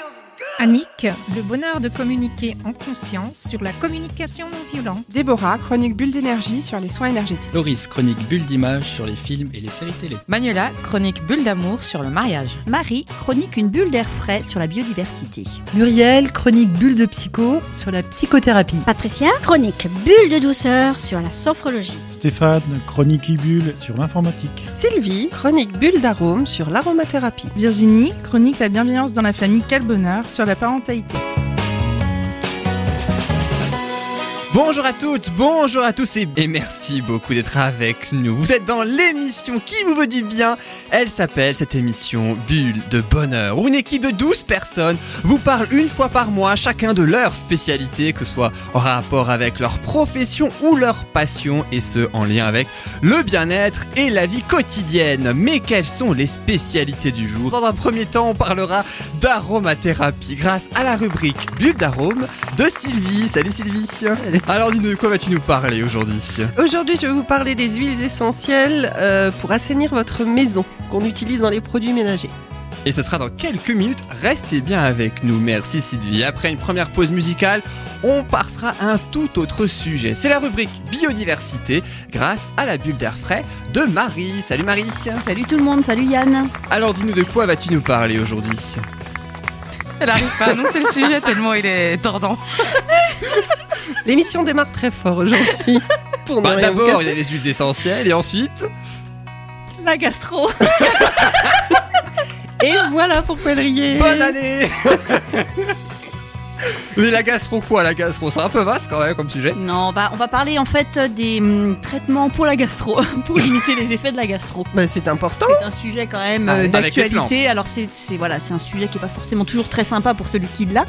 feel good. Annick, le bonheur de communiquer en conscience sur la communication non violente. Déborah, chronique bulle d'énergie sur les soins énergétiques. Loris, chronique bulle d'image sur les films et les séries télé. Manuela, chronique bulle d'amour sur le mariage. Marie, chronique une bulle d'air frais sur la biodiversité. Muriel, chronique bulle de psycho sur la psychothérapie. Patricia, chronique bulle de douceur sur la sophrologie. Stéphane, chronique bulle sur l'informatique. Sylvie, chronique bulle d'arôme sur l'aromathérapie. Virginie, chronique la bienveillance dans la famille Quel bonheur sur la parentalité. Bonjour à toutes, bonjour à tous et merci beaucoup d'être avec nous. Vous êtes dans l'émission qui vous veut du bien. Elle s'appelle cette émission Bulle de bonheur où une équipe de 12 personnes vous parle une fois par mois chacun de leur spécialité, que ce soit en rapport avec leur profession ou leur passion et ce en lien avec le bien-être et la vie quotidienne. Mais quelles sont les spécialités du jour? Dans un premier temps, on parlera d'aromathérapie grâce à la rubrique Bulle d'arôme de Sylvie. Salut Sylvie. Alors dis-nous de quoi vas-tu nous parler aujourd'hui Aujourd'hui je vais vous parler des huiles essentielles euh, pour assainir votre maison qu'on utilise dans les produits ménagers. Et ce sera dans quelques minutes, restez bien avec nous, merci Sylvie. Après une première pause musicale, on passera à un tout autre sujet. C'est la rubrique biodiversité grâce à la bulle d'air frais de Marie. Salut Marie Salut tout le monde, salut Yann Alors dis-nous de quoi vas-tu nous parler aujourd'hui? Elle arrive pas à annoncer le sujet tellement il est tordant. L'émission démarre très fort aujourd'hui. Pour bah, D'abord, il y a les huiles essentielles et ensuite. La gastro Et voilà pourquoi elle riait. Bonne année Mais la gastro quoi La gastro, c'est un peu vaste quand même comme sujet. Non, on va, on va parler en fait des hum, traitements pour la gastro, pour limiter les effets de la gastro. Bah, c'est important. C'est un sujet quand même Ah, euh, avec les d'actualité. Alors c'est c'est- voilà, c'est un sujet qui est pas forcément toujours très sympa pour celui qui l'a,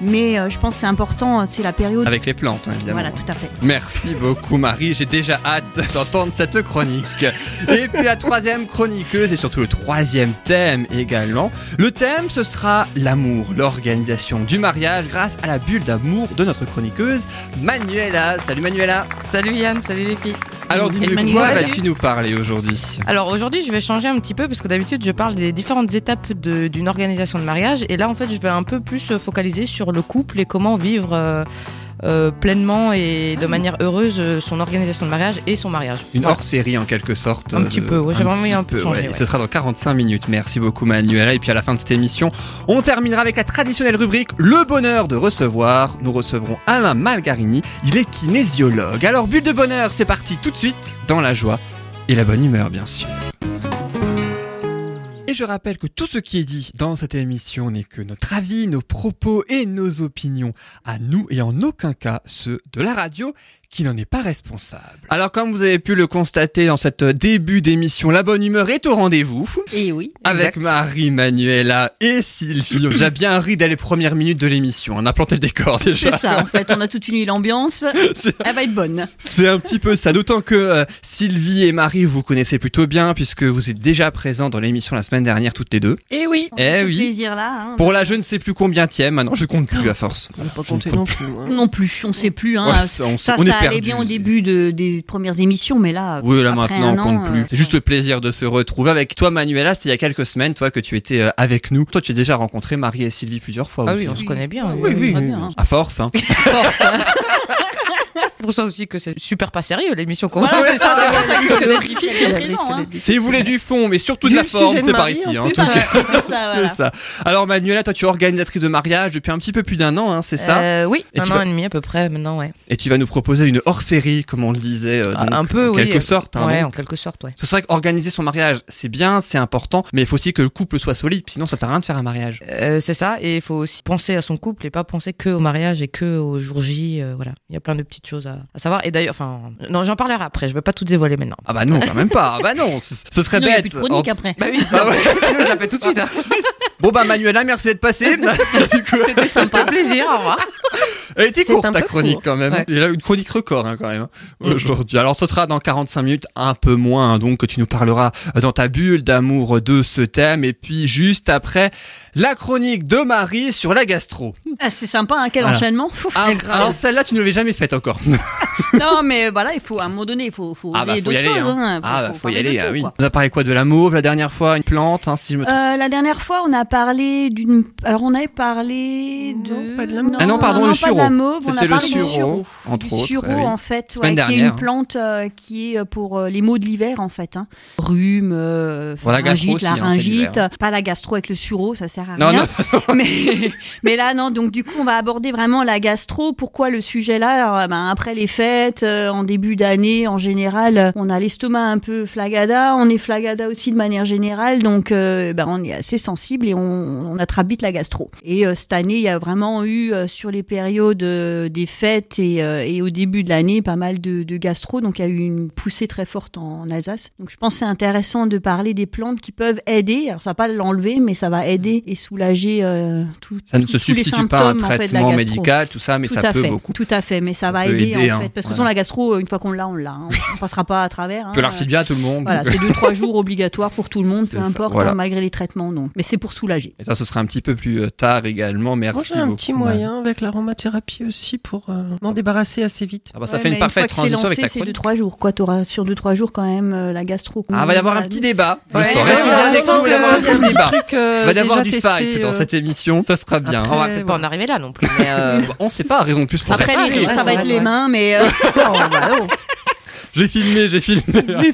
mais euh, je pense que c'est important. euh, C'est la période. Avec les plantes, hein, évidemment. Voilà, tout à fait. Merci beaucoup Marie, j'ai déjà hâte d'entendre cette chronique. Et puis la troisième chroniqueuse et surtout le troisième thème également. Le thème ce sera l'amour, l'organisation du mariage grâce à la bulle d'amour de notre chroniqueuse Manuela. Salut Manuela. Salut Yann, salut les filles. Alors dis-nous quoi vas-tu nous parler aujourd'hui Alors aujourd'hui, je vais changer un petit peu parce que d'habitude, je parle des différentes étapes d'une organisation de mariage. Et là, en fait, je vais un peu plus focaliser sur le couple et comment vivre euh, euh, pleinement et de manière heureuse euh, son organisation de mariage et son mariage. Une Voilà. hors-série en quelque sorte. Un petit peu, ouais, j'ai vraiment petit envie un peu de changer, ouais. ouais. Ce sera dans 45 minutes. Merci beaucoup Manuela. Et puis à la fin de cette émission, on terminera avec la traditionnelle rubrique Le bonheur de recevoir. Nous recevrons Alain Malgarini. Il est kinésiologue. Alors bulle de bonheur, c'est parti tout de suite dans la joie et la bonne humeur bien sûr. Et je rappelle que tout ce qui est dit dans cette émission n'est que notre avis, nos propos et nos opinions. À nous et en aucun cas ceux de la radio qui n'en est pas responsable. Alors comme vous avez pu le constater dans cette début d'émission, la bonne humeur est au rendez-vous. Et oui. Avec Marie, Manuela et Sylvie. On a déjà bien ri dès les premières minutes de l'émission. On a planté le décor déjà. C'est ça, en fait, on a toute une l'ambiance. C'est- Elle va être bonne. C'est un petit peu ça, d'autant que euh, Sylvie et Marie, vous connaissez plutôt bien, puisque vous êtes déjà présents dans l'émission la semaine dernière, toutes les deux. Et oui. On a Eh oui. plaisir là. hein. Pour la je ne sais plus combien tième, maintenant je compte plus à force. On va pas ne compte non plus. hein. Non plus, on sait plus. Hein. Ouais, ça, on, ça, on est ça allait perdu. bien au début de- des premières émissions, mais là. Oui, là après maintenant on an, compte plus. euh, C'est juste le plaisir de se retrouver avec toi, Manuela. C'était il y a quelques semaines, toi, que tu étais euh, avec nous. Toi, tu as déjà rencontré Marie et Sylvie plusieurs fois Ah aussi. oui, on se connaît bien. Oui, oui, bien. À force, hein. Force, hein. Pour ça aussi que c'est super pas sérieux l'émission qu'on Voilà, d'être Si vous voulez du fond, mais surtout de la forme, c'est par ici. Hein, C'est ça, voilà. C'est ça. Alors Manuela, toi tu es organisatrice de mariage depuis un petit peu plus d'un an, hein, c'est ça Euh, Oui, Et un an vas- et demi à peu près maintenant, ouais. Et tu vas nous proposer une hors-série, comme on le disait, euh, Ah, donc, un peu, en oui. quelque sorte. Hein, ouais, donc. en quelque sorte, ouais. C'est vrai qu'organiser son mariage, c'est bien, c'est important, mais il faut aussi que le couple soit solide, sinon ça sert à rien de faire un mariage. Euh, c'est ça, et il faut aussi penser à son couple et pas penser que au mariage et que au jour J. euh, voilà, il y a plein de petites choses à, à savoir. Et d'ailleurs, enfin, non, j'en parlerai après. Je veux pas tout dévoiler maintenant. Ah bah non, quand même pas. Ah bah non, ce, ce serait Sinon, il y a bête. plus de chronique En- après. Bah oui, Ah ouais. sinon je la fais tout de suite. Hein. Bon bah Manuela, merci d'être passée. C'était un plaisir, au revoir. Elle était courte ta chronique court. quand même. Ouais. Il a une chronique record hein, quand même hein, aujourd'hui. Alors ce sera dans 45 minutes, un peu moins hein, donc que tu nous parleras dans ta bulle d'amour de ce thème et puis juste après la chronique de Marie sur la gastro. Ah, c'est sympa, hein, quel Voilà. enchaînement. Ah, alors celle-là tu ne l'avais jamais faite encore. non, mais voilà, il faut à un moment donné, il faut, faut Ah bah faut y aller. choses, hein. hein. Ah bah faut y parler de aller, tout, ah oui. quoi. On a parlé quoi de la mauve la dernière fois Une plante, hein, si je me trompe. Euh, la dernière fois, on a parlé d'une. Alors, on avait parlé de. Non, pas de la mauve. Ah non, pardon, le pas de sureau. la mauve, on a C'était le sureau, entre autres, sureau, eh oui. en fait, ouais, qui est une plante euh, qui est pour euh, les maux de l'hiver, en fait. Rhume, euh, Bon, la gastro pharyngite, laryngite. pas la gastro avec le sureau, ça sert à Non, rien. non, mais, mais là, non, donc du coup, on va aborder vraiment la gastro. Pourquoi le sujet là? Euh, ben, Après les fêtes, euh, en début d'année, en général, euh, on a l'estomac un peu flagada. On est flagada aussi de manière générale, donc euh, ben, on est assez sensible et on, on attrape vite la gastro. Et euh, cette année, il y a vraiment eu euh, sur les périodes des fêtes et, euh, et au début de l'année pas mal de, de gastro. Donc il y a eu une poussée très forte en, en Alsace. Donc je pense que c'est intéressant de parler des plantes qui peuvent aider. Alors ça va pas l'enlever, mais ça va aider et soulager euh, tout, Ça ne tout- se tous les substitue pas à un en fait, traitement médical, tout ça, mais tout ça à peut fait, beaucoup. Tout à fait, mais ça, va aider, aider, en hein, fait. Parce que voilà. sinon, la gastro, une fois qu'on l'a, on l'a. hein. On passera pas à travers. Hein. peut la refiler bien à tout le monde. Voilà, c'est deux trois jours obligatoires pour tout le monde, peu ça, importe, voilà. hein, malgré les traitements. Donc, mais c'est pour soulager. Et ça, ce sera un petit peu plus euh, tard également. Merci Moi, j'ai un petit moyen avec l'aromathérapie aussi pour euh, m'en débarrasser assez vite. Ah bah, ça fait une parfaite que transition avec ta c'est deux chronique. trois jours. Quoi, t'auras sur deux trois jours quand même euh, la gastro. Ah, va y avoir un petit débat. Je Ouais, sens. ouais, Restez ouais, bien ouais, avec nous, ouais, il va y avoir un petit débat. truc, euh, Il va y avoir déjà du testé, fight dans euh, cette émission. Ça sera bien. Après, On va peut-être pas en arriver là non plus. Mais euh, On sait pas, raison de plus pour Après, ça. les- ça va être les mains, mais euh, J'ai filmé, j'ai filmé.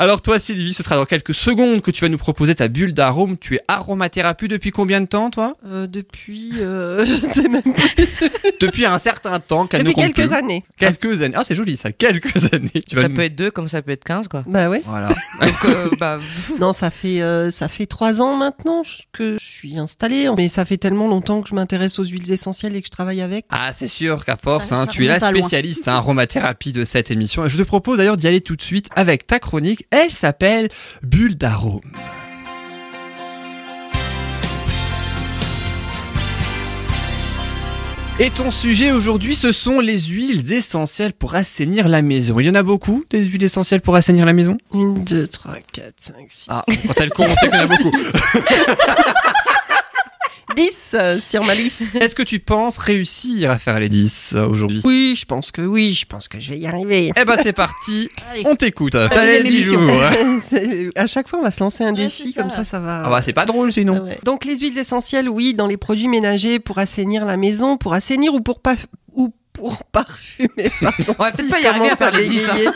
Alors toi Sylvie, ce sera dans quelques secondes que tu vas nous proposer ta bulle d'arôme. Tu es aromathérapie depuis combien de temps toi? Euh, depuis, euh, je sais même pas, Depuis un certain temps, qu'elle ne depuis quelques plus. années. Quelques années. Ah c'est joli ça, quelques années. Tu ça nous- peut être deux comme ça peut être 15 quoi. Bah ouais. Voilà. Donc euh, bah, Non, ça fait euh, ça fait trois ans maintenant que je suis installée, mais ça fait tellement longtemps que je m'intéresse aux huiles essentielles et que je travaille avec. Ah c'est sûr qu'à force, hein, tu es la spécialiste hein, aromathérapie de cette émission. Et je te propose d'ailleurs d'y aller tout de suite avec ta chronique. Elle s'appelle Bulle d'arôme. Et ton sujet aujourd'hui, ce sont les huiles essentielles pour assainir la maison. Il y en a beaucoup, des huiles essentielles pour assainir la maison? Une, deux, trois, quatre, cinq, six, Ah, quand elle compte, on sait qu'il y en a beaucoup. 10 euh, sur ma liste. Est-ce que tu penses réussir à faire les 10 euh, aujourd'hui? Oui, je pense que oui, je pense que je vais y arriver. Eh ben c'est parti, Allez. on t'écoute. Allez. C'est- à chaque fois, on va se lancer un Ouais, défi, comme ça. ça, va. Ah bah c'est pas drôle sinon. Ah ouais. Donc les huiles essentielles, oui, dans les produits ménagers pour assainir la maison, pour assainir ou pour pas pour parfumer. Pardon. On va Si pas y arriver à faire les 10, hein. bégayer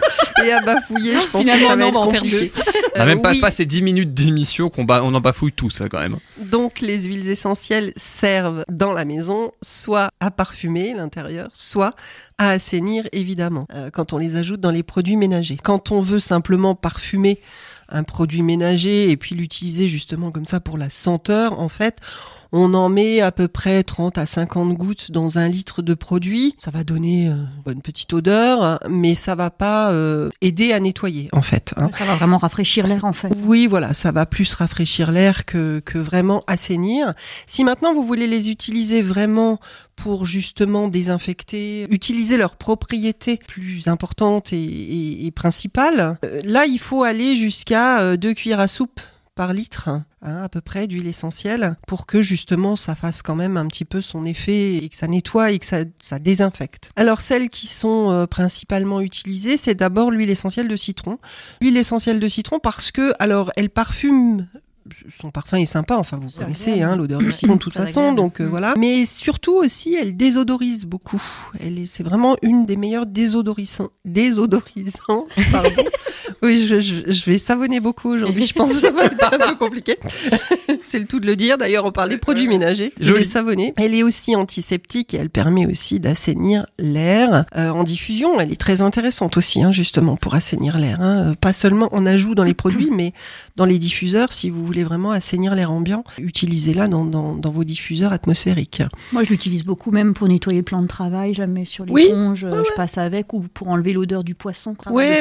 et à bafouiller. Je pense Finalement, que ça va non, être on va en faire compliqué. On a Euh, même pas oui. passé 10 minutes d'émission qu'on ba- on en bafouille tous ça quand même. Donc les huiles essentielles servent dans la maison soit à parfumer l'intérieur, soit à assainir évidemment euh, quand on les ajoute dans les produits ménagers. Quand on veut simplement parfumer un produit ménager et puis l'utiliser justement comme ça pour la senteur, en fait, on en met à peu près 30 à 50 gouttes dans un litre de produit. Ça va donner euh, une bonne petite odeur, hein, mais ça va pas euh, aider à nettoyer en fait. hein. ça va vraiment rafraîchir l'air en fait. Oui, voilà, ça va plus rafraîchir l'air que, que vraiment assainir. Si maintenant vous voulez les utiliser vraiment pour justement désinfecter, utiliser leurs propriétés plus importantes et, et- et principales, euh, là il faut aller jusqu'à euh, deux cuillères à soupe par litre, hein, à peu près d'huile essentielle, pour que justement ça fasse quand même un petit peu son effet et que ça nettoie et que ça, désinfecte. Alors celles qui sont euh, principalement utilisées, c'est d'abord l'huile essentielle de citron. L'huile essentielle de citron parce que, alors, elle parfume. Son parfum est sympa, enfin vous connaissez hein, l'odeur du citron de toute façon, donc euh, Mm. voilà. Mais surtout aussi, elle désodorise beaucoup. Elle est, c'est vraiment une des meilleures désodorisants, désodorisants, pardon. oui, je, je, je vais savonner beaucoup aujourd'hui, je pense que ça va être un peu compliqué. c'est le tout de le dire. D'ailleurs, on parle des produits ménagers. Je vais savonner. Elle est aussi antiseptique et elle permet aussi d'assainir l'air euh, en diffusion. Elle est très intéressante aussi, hein, justement, pour assainir l'air. hein. Pas seulement en ajout dans les produits, mais dans les diffuseurs, si vous voulez vraiment assainir l'air ambiant, utilisez-la dans, dans, dans vos diffuseurs atmosphériques. Moi, je l'utilise beaucoup, même pour nettoyer le plan de travail. Je la mets sur Oui. l'éponge, euh, je passe avec, ou pour enlever l'odeur du poisson. Ah oui, mais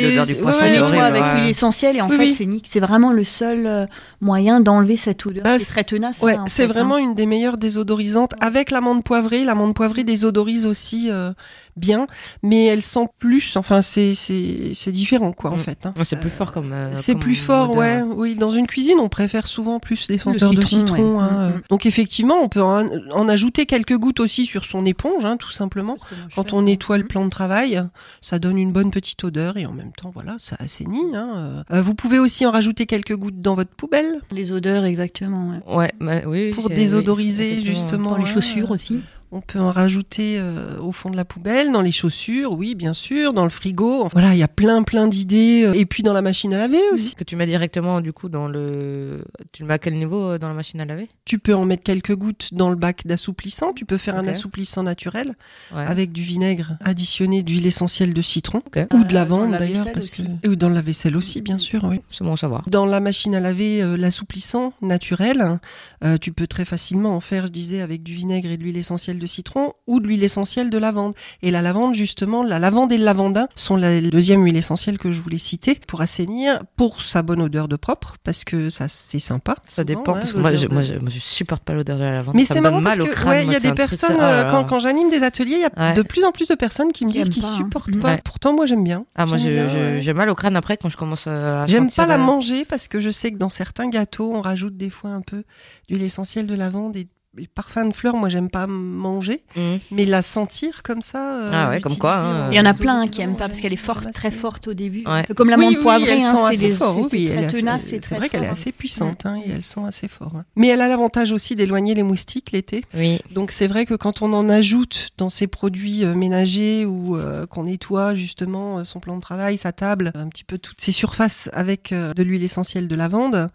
l'odeur du c'est- poisson, c'est horrible. avec ouais. l'huile essentielle et en Oui, fait, oui. c'est nique. C'est vraiment le seul euh, moyen d'enlever cette odeur. Bah, c'est très tenace. Ouais, hein, c'est fait, vraiment hein. une des meilleures désodorisantes avec l'amande poivrée. L'amande poivrée désodorise aussi, euh, bien, mais elle sent plus. Enfin, c'est c'est c'est différent quoi en Mm. fait. hein. C'est plus fort comme. euh, C'est plus fort, odeur, ouais. Oui, dans une cuisine, on préfère souvent plus des senteurs de citron, ouais. hein. Mm, mm. Donc effectivement, on peut en, en ajouter quelques gouttes aussi sur son éponge, hein, tout simplement. Quand on nettoie le plan de travail, ça donne une bonne petite odeur et en même temps, voilà, ça assainit. hein. Euh, vous pouvez aussi en rajouter quelques gouttes dans votre poubelle Les odeurs, exactement. ouais. Ouais, bah, oui. pour désodoriser oui, justement. Dans les chaussures aussi. On peut en rajouter euh, au fond de la poubelle, dans les chaussures, oui, bien sûr, dans le frigo. Voilà, il y a plein, plein d'idées. euh, Et puis dans la machine à laver aussi. Que tu mets directement du coup dans le. Tu le mets à quel niveau euh, dans la machine à laver? Tu peux en mettre quelques gouttes dans le bac d'assouplissant. Tu peux faire un assouplissant naturel Ouais. avec du vinaigre additionné d'huile essentielle de citron ou de lavande la d'ailleurs, parce que aussi. et ou dans la vaisselle aussi, bien sûr. Oui. C'est bon à savoir. Dans la machine à laver, euh, l'assouplissant naturel, euh, tu peux très facilement en faire, je disais, avec du vinaigre et de l'huile essentielle de citron ou de l'huile essentielle de lavande. Et la lavande, justement, la lavande et le lavandin sont la deuxième huile essentielle que je voulais citer pour assainir, pour sa bonne odeur de propre, parce que ça, c'est sympa. Ça souvent, dépend hein, parce que moi, je, l'odeur moi, de- je, moi, je supporte pas l'odeur de la lavande. mais ça c'est me donne marrant mal parce au que ouais, il y a des truc, personnes euh, là quand, j'anime des ateliers, il y a Ouais. de plus en plus de personnes qui me disent qu'ils hein. supportent pas. Ouais. Pourtant, moi, j'aime bien. Ah, moi, j'ai mal au crâne après quand je commence à. J'aime pas la la- manger parce que je sais que dans certains gâteaux, on rajoute des fois un peu d'huile essentielle de lavande et, et parfum de fleurs. Moi, j'aime pas manger, Mhm. mais la sentir comme ça. euh, Ah ouais, comme quoi, hein. Il y en a désodorisant, plein hein, qui aiment pas parce qu'elle est forte, très forte au début. Ouais. Un peu comme l'amande oui, oui, poivrée, elle hein, sent c'est assez des- oui, c'est vrai qu'elle est fort, assez hein. puissante hein, et elle sent assez fort. hein. Mais elle a l'avantage aussi d'éloigner les moustiques l'été. Oui. Donc c'est vrai que quand on en ajoute dans ces produits euh, ménagers ou euh, qu'on nettoie justement euh, son plan de travail, sa table, un petit peu toutes ces surfaces avec euh, de l'huile essentielle de lavande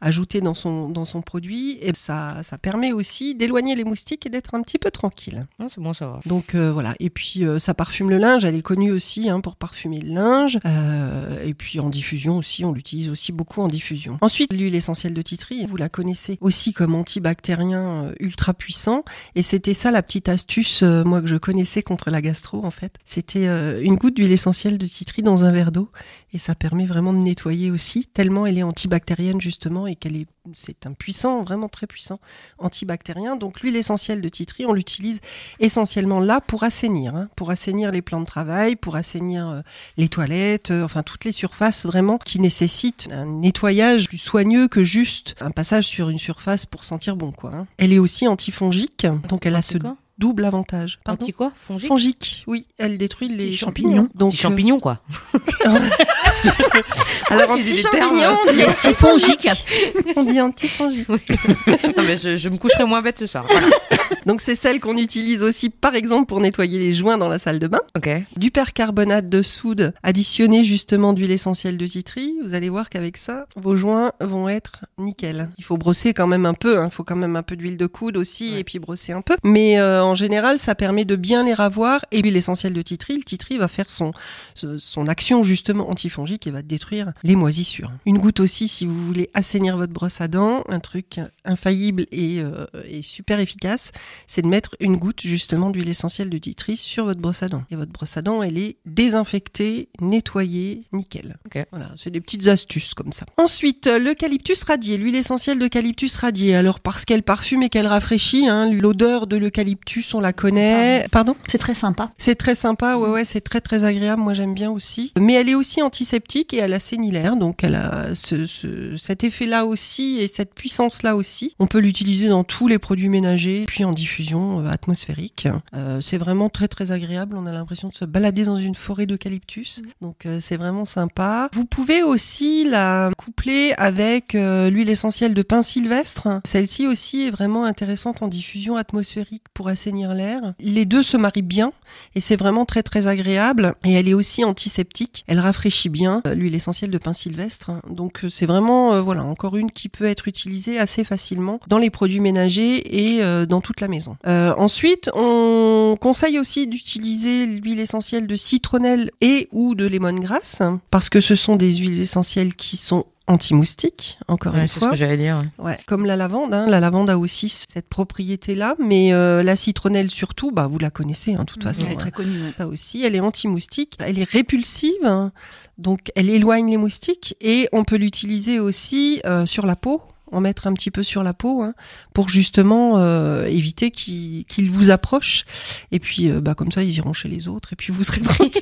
ajoutée dans son dans son produit, et ça ça permet aussi d'éloigner les moustiques et d'être un petit peu tranquille. Ah, c'est bon à savoir. Donc euh, voilà. Et puis euh, ça parfume le linge. Elle est connue aussi hein, pour parfumer le linge. Euh, et puis en diffusion aussi, on l'utilise aussi beaucoup en diffusion. Ensuite, l'huile essentielle de titri, vous la connaissez aussi comme antibactérien ultra puissant. Et c'était ça la petite astuce, moi que je connaissais contre la gastro en fait. C'était une goutte d'huile essentielle de titri dans un verre d'eau, et ça permet vraiment de nettoyer aussi. Tellement elle est antibactérienne justement et qu'elle est, c'est un puissant, vraiment très puissant antibactérien. Donc l'huile essentielle de titri, on l'utilise essentiellement là pour assainir, hein, pour assainir les plans de travail, pour assainir euh, les toilettes, euh, enfin toutes les surfaces vraiment qui nécessitent un nettoyage plus soigneux que juste un passage sur une surface pour sentir bon quoi. hein. Elle est aussi antifongique, donc elle a ce double avantage. Pardon Anti quoi? Fongique? Fongique, oui, elle détruit les champignons. champignons. Donc Petit champignon quoi. euh, alors anti-champignon, on dit Les siphongiques. on dit antifongique. non mais je, je me coucherai moins bête ce soir. Voilà. Donc c'est celle qu'on utilise aussi par exemple pour nettoyer les joints dans la salle de bain. Ok. du percarbonate de soude additionné justement d'huile essentielle de titri, vous allez voir qu'avec ça, vos joints vont être nickel. Il faut brosser quand même un peu, il faut quand même un peu d'huile de coude aussi Ouais. et puis brosser un peu. Mais euh, en général, ça permet de bien les ravoir et l'huile essentielle de titri, le titri va faire son, action justement antifongique et va détruire les moisissures. Une goutte aussi si vous voulez assainir votre brosse à dents, un truc infaillible et, euh, et super efficace, c'est de mettre une goutte justement d'huile essentielle de titri sur votre brosse à dents. Et votre brosse à dents, elle est désinfectée, nettoyée, nickel. Voilà, c'est des petites astuces comme ça. Ensuite, euh, l'eucalyptus radié, l'huile essentielle d'eucalyptus radié. Alors parce qu'elle parfume et qu'elle rafraîchit, hein, l'odeur de l'eucalyptus, on la connaît. Pardon C'est très sympa. c'est très sympa, ouais, ouais, c'est très très agréable. Moi, j'aime bien aussi. Mais elle est aussi antiseptique et elle assainit l'air, donc elle a ce, ce- cet effet-là aussi et cette puissance-là aussi. On peut l'utiliser dans tous les produits ménagers, puis en diffusion euh, atmosphérique. Euh, c'est vraiment très très agréable. On a l'impression de se balader dans une forêt d'eucalyptus, donc euh, c'est vraiment sympa. Vous pouvez aussi la coupler avec euh, l'huile essentielle de pin sylvestre. Celle-ci aussi est vraiment intéressante en diffusion atmosphérique pour l'air. Les deux se marient bien et c'est vraiment très très agréable et elle est aussi antiseptique. Elle rafraîchit bien euh, l'huile essentielle de pin sylvestre. Donc euh, c'est vraiment euh, voilà encore une qui peut être utilisée assez facilement dans les produits ménagers et dans toute la maison. Ensuite, on conseille aussi d'utiliser l'huile essentielle de citronnelle et ou de lemongrass parce que ce sont des huiles essentielles qui sont anti-moustiques, encore Ouais, une c'est ce fois. que j'allais dire. ouais. Ouais, comme la lavande, hein. la lavande a aussi cette propriété-là, mais euh, la citronnelle surtout, bah vous la connaissez, hein, de toute façon. Elle est hein. très connue. ouais. Ça aussi, elle est anti-moustique, elle est répulsive, hein. donc elle éloigne les moustiques et on peut l'utiliser aussi euh, sur la peau en mettre un petit peu sur la peau hein, pour justement euh, éviter qu'ils qu'ils vous approchent. Et puis, euh, bah, comme ça, ils iront chez les autres et puis vous serez tranquille.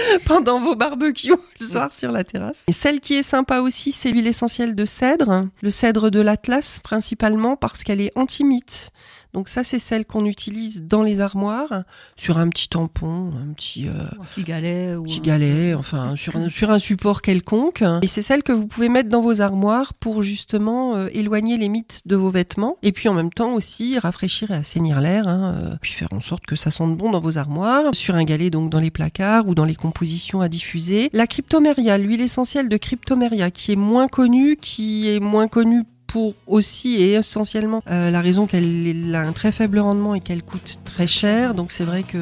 Pendant vos barbecues le soir sur la terrasse. Et celle qui est sympa aussi, c'est l'huile essentielle de cèdre. Le cèdre de l'Atlas, principalement parce qu'elle est anti-mythe. Donc ça, c'est celle qu'on utilise dans les armoires, sur un petit tampon, un petit, euh, Un petit galet ou petit un- galet, enfin sur un, sur un support quelconque. Et c'est celle que vous pouvez mettre dans vos armoires pour justement euh, éloigner les mythes de vos vêtements. Et puis en même temps aussi rafraîchir et assainir l'air, hein, euh, puis faire en sorte que ça sente bon dans vos armoires. Sur un galet donc dans les placards ou dans les compositions à diffuser. La cryptomeria, l'huile essentielle de cryptomeria, qui est moins connue, qui est moins connue pour aussi et essentiellement euh, la raison qu'elle a un très faible rendement et qu'elle coûte très cher. Donc c'est vrai que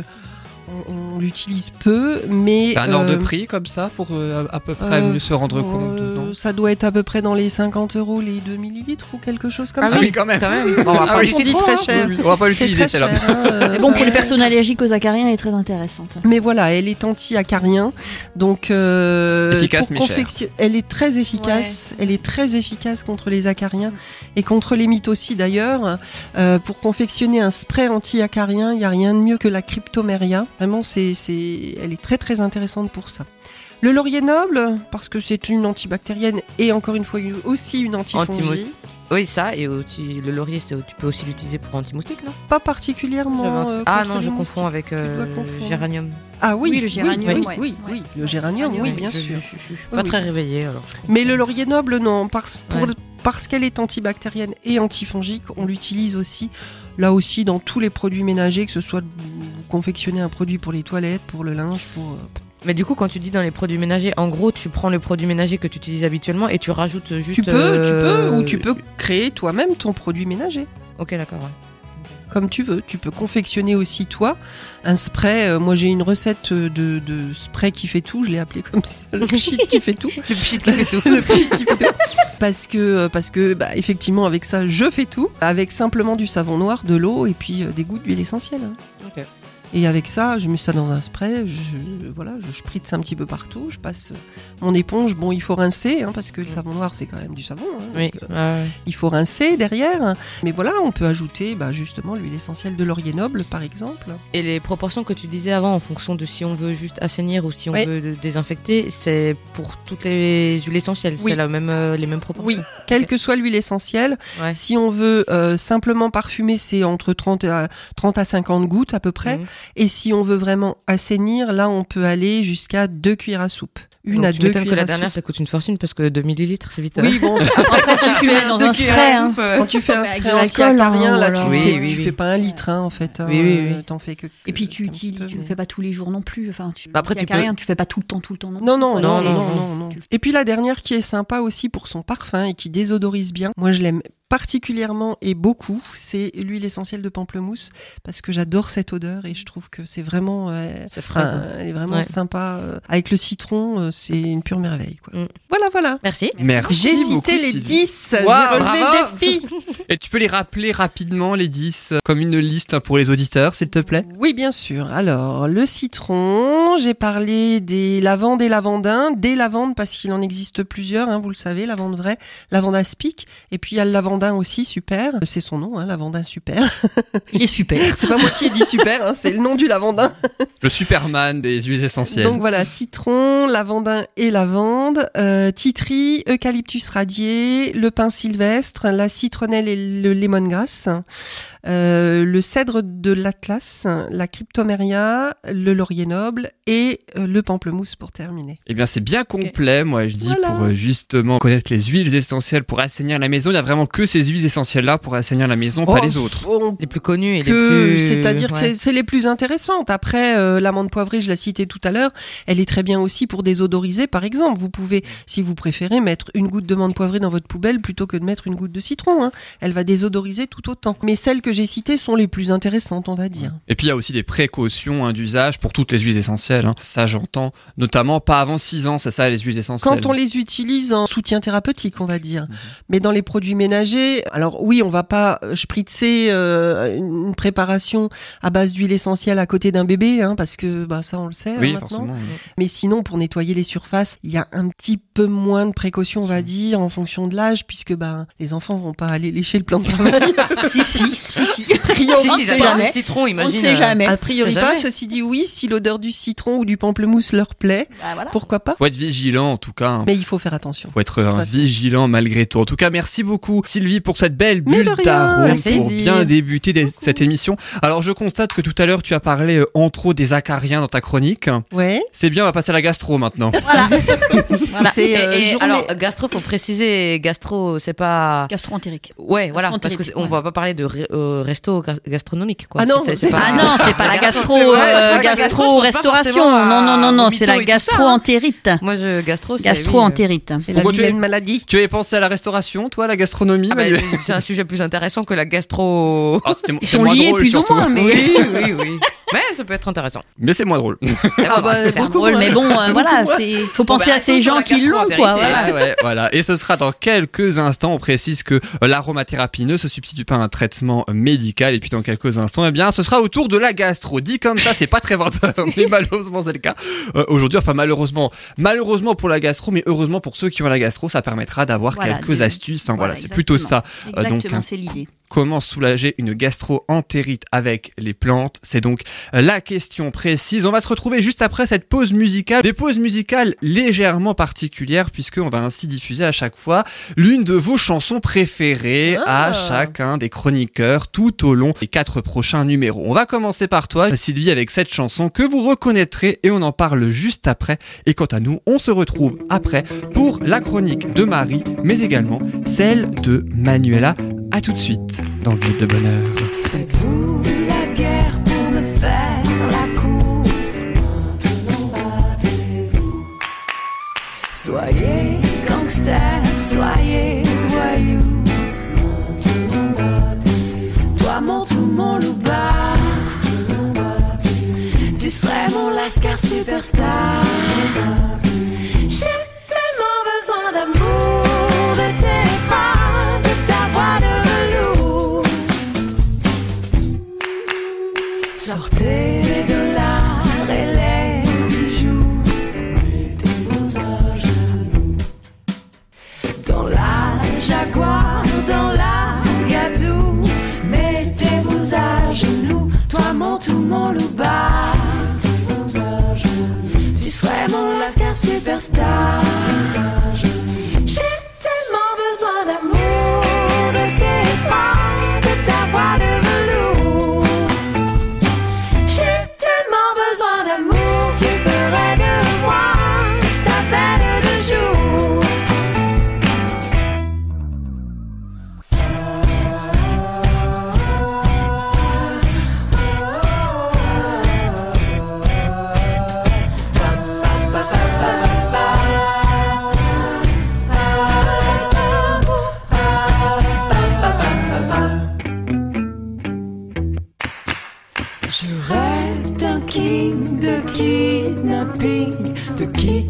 on, on l'utilise peu, mais T'as un ordre de euh, prix comme ça pour euh, à peu près mieux se rendre compte non Ça doit être à peu près dans les 50 euros les 2 millilitres ou quelque chose comme Ah ça. oui, quand même. Quand même. Bon, on va Ah pas oui, citron, très hein. cher. Oui, on va pas C'est l'utiliser très celle-là. cher, hein, euh, Mais bon, pour les personnes allergiques aux acariens, elle est très intéressante. Mais voilà, elle est anti-acarien, donc euh, Efficace, pour mais elle est très efficace. Elle est très efficace contre les acariens et contre les mythes aussi d'ailleurs. Euh, pour confectionner un spray anti-acarien, il y a rien de mieux que la cryptomeria. Vraiment, c'est, c'est, elle est très très intéressante pour ça. Le laurier noble, parce que c'est une antibactérienne et encore une fois aussi une antifongique. Oui, ça, et aussi, le laurier, tu peux aussi l'utiliser pour anti-moustique, non? Pas particulièrement. Euh, Ah non, je confonds avec euh, géranium. Ah oui, Oui, le géranium, oui, oui, oui, Ouais. le géranium, oui, bien je, sûr. Je, je- je suis Oui, pas oui. très réveillée alors. Mais le laurier noble, non, parce, Ouais. qu'elle est antibactérienne et antifongique, on l'utilise aussi, là aussi, dans tous les produits ménagers, que ce soit confectionnez un produit pour les toilettes, pour le linge, pour... euh, Mais du coup, quand tu dis dans les produits ménagers, en gros, tu prends le produit ménager que tu utilises habituellement et tu rajoutes juste. Tu peux, tu euh, peux, ou tu peux créer toi-même ton produit ménager. Ok, d'accord. ouais. Comme tu veux, tu peux confectionner aussi toi un spray. euh, moi j'ai une recette de, de spray qui fait tout, je l'ai appelé comme ça, le pchit qui fait tout. Le pchit qui fait tout. le pchit qui fait tout. Parce que, parce que bah, effectivement avec ça je fais tout, avec simplement du savon noir, de l'eau et puis euh, des gouttes d'huile essentielle. hein. Ok. Et avec ça, je mets ça dans un spray, je, voilà, je spritz un petit peu partout, je passe mon éponge. Bon, il faut rincer, hein, parce que le savon noir, c'est quand même du savon. hein, Oui, donc, euh, ouais, il faut rincer derrière. Mais voilà, on peut ajouter bah, justement l'huile essentielle de laurier noble, par exemple. Et les proportions que tu disais avant, en fonction de si on veut juste assainir ou si on veut désinfecter, c'est pour toutes les huiles essentielles. Oui. C'est la même, euh, les mêmes proportions. Oui, quelle que soit l'huile essentielle. Ouais. Si on veut euh, simplement parfumer, c'est entre 30 à, 30 à 50 gouttes à peu près. Mhm. Et si on veut vraiment assainir, là, on peut aller jusqu'à 2 cuillères à soupe. Une Donc, à tu deux m'étonnes que cuillères la à dernière, soupe. ça coûte une fortune parce que 2 millilitres, c'est vite. Oui, bon, Après, si tu es dans un spray, hein. quand tu fais un spray anti-acarien, hein, là, tu, fais, Oui, oui, tu oui. fais pas un litre, hein, en fait. hein, Oui, oui, oui. euh, T'en fais que. Et puis tu utilises, tu le mais- fais pas tous les jours non plus. Enfin, tu, Bah, après, tu peux- tu fais pas tout le temps, tout le temps. Non, Non, non, plus. non, Non, non, non, non, non. Et puis la dernière qui est sympa aussi pour son parfum et qui désodorise bien, moi je l'aime particulièrement et beaucoup, c'est l'huile essentielle de pamplemousse parce que j'adore cette odeur et je trouve que c'est vraiment, euh, C'est elle est vraiment Ouais. sympa. euh, Avec le citron, euh, c'est une pure merveille. Quoi. Mm. Voilà, voilà. Merci. Merci J'ai beaucoup, cité les Sylvie. 10, j'ai Waouh, relevé bravo. le défi. Et tu peux les rappeler rapidement les 10 euh, comme une liste pour les auditeurs s'il te plaît? Oui, bien sûr. Alors, le citron, j'ai parlé des lavandes et lavandins, des lavandes parce qu'il en existe plusieurs, hein, vous le savez, lavande vraie, lavande aspic, et puis il y a le lavandin aussi, super, c'est son nom, hein, lavandin super. Il est super. C'est pas moi qui ai dit super, hein, c'est le nom du lavandin. Le Superman des huiles essentielles. Donc voilà, citron, lavandin et lavande, euh, titri, eucalyptus radié, le pin sylvestre, la citronnelle et le lemongrass, euh, le cèdre de l'Atlas, la cryptomeria, le laurier noble et euh, le pamplemousse pour terminer. Eh bien, c'est bien complet, moi je dis, Voilà. pour euh, justement connaître les huiles essentielles pour assainir la maison. Il n'y a vraiment que ces huiles essentielles-là pour assainir la maison, pas Oh, les autres. on Les plus connus et les que plus. c'est-à-dire que ouais. c'est- c'est les plus intéressantes. Après, euh, l'amande poivrée, je l'ai citée tout à l'heure, elle est très bien aussi pour désodoriser, par exemple. Vous pouvez, si vous préférez, mettre une goutte de menthe poivrée dans votre poubelle plutôt que de mettre une goutte de citron. hein. Elle va désodoriser tout autant. Mais celles que j'ai citées sont les plus intéressantes, on va dire. Et puis il y a aussi des précautions hein, d'usage pour toutes les huiles essentielles. hein. Ça j'entends, notamment pas avant 6 ans, c'est ça les huiles essentielles. Quand on les utilise en soutien thérapeutique, on va dire. Mais dans les produits ménagers. Alors oui, on va pas spritzer euh, une préparation à base d'huile essentielle à côté d'un bébé, hein, parce que bah, ça on le sait hein, Oui, maintenant. forcément. oui. Mais sinon, pour nettoyer les surfaces, il y a un petit peu moins de précautions, on va dire, en fonction de l'âge, puisque bah, les enfants vont pas aller lécher le plan de travail. si, si, si, si. A priori, Si, si, on ils sait adorent jamais. le citron, On imagine. ne sait euh, jamais. a priori pas. jamais. Ceci dit, oui, si l'odeur du citron ou du pamplemousse leur plaît, Bah, voilà. pourquoi pas Faut être vigilant en tout cas. hein. Mais il faut faire attention. Faut être un façon. vigilant malgré tout. En tout cas, merci beaucoup Sylvie pour cette belle bulle avec pour bien débuter des- cette émission. Alors je constate que tout à l'heure tu as parlé euh, entre autres des acariens dans ta chronique. Ouais. C'est bien, on va passer à la gastro maintenant. Voilà. voilà. C'est Et, euh, et journée- alors, gastro, faut préciser, gastro, c'est pas. Gastro-entérique. Ouais, voilà, parce que Gastro-entérique, c'est- on ouais. va pas parler de re- euh, resto gas- gastronomique, quoi. Ah non, C'est- c'est- Ah non, c'est pas la gastro, vrai, euh, la gastro, pas forcément à Non, non, non, non, c'est la hein. gastro-entérite. Moi, je gastro, c'est Gastro-entérite. Et la Pourquoi tu es- vilaine maladie. Tu avais pensé à la restauration, toi, la gastronomie Ah bah, c'est un sujet plus intéressant que la gastro. Ah, Ils sont liés drôle, plus ou moins, mais. Oui, oui, oui. Mais ça peut être intéressant. Mais c'est moins drôle. Ah bah, c'est drôle, mais bon, euh, voilà, c'est. Faut penser bah, à ces gens qui l'ont, quoi. Voilà. Ouais, voilà. Et ce sera dans quelques instants. On précise que euh, l'aromathérapie ne se substitue pas à un traitement euh, médical. Et puis dans quelques instants, eh bien, ce sera autour de la gastro. Dit comme ça, c'est pas très vendeur, mais malheureusement c'est le cas euh, aujourd'hui. Enfin malheureusement, malheureusement pour la gastro, mais heureusement pour ceux qui ont la gastro, ça permettra d'avoir Voilà, quelques de- astuces. hein, voilà, voilà, c'est plutôt ça. exactement. Euh, donc, Exactement, un- c'est l'idée. Comment soulager une gastro-entérite avec les plantes C'est donc la question précise. On va se retrouver juste après cette pause musicale. Des pauses musicales légèrement particulières puisqu'on va ainsi diffuser à chaque fois l'une de vos chansons préférées Ah. à chacun des chroniqueurs tout au long des quatre prochains numéros. On va commencer par toi, Sylvie, avec cette chanson que vous reconnaîtrez et on en parle juste après. Et quant à nous, on se retrouve après pour la chronique de Marie, mais également celle de Manuela. À tout de suite dans le but de bonheur. Faites-vous la guerre pour me faire la cour. Soyez gangster, soyez voyou Toi mon tout mon louba Tu serais mon lascar superstar. J'ai tellement besoin d'amour De tes Tu serais mon lascar superstar.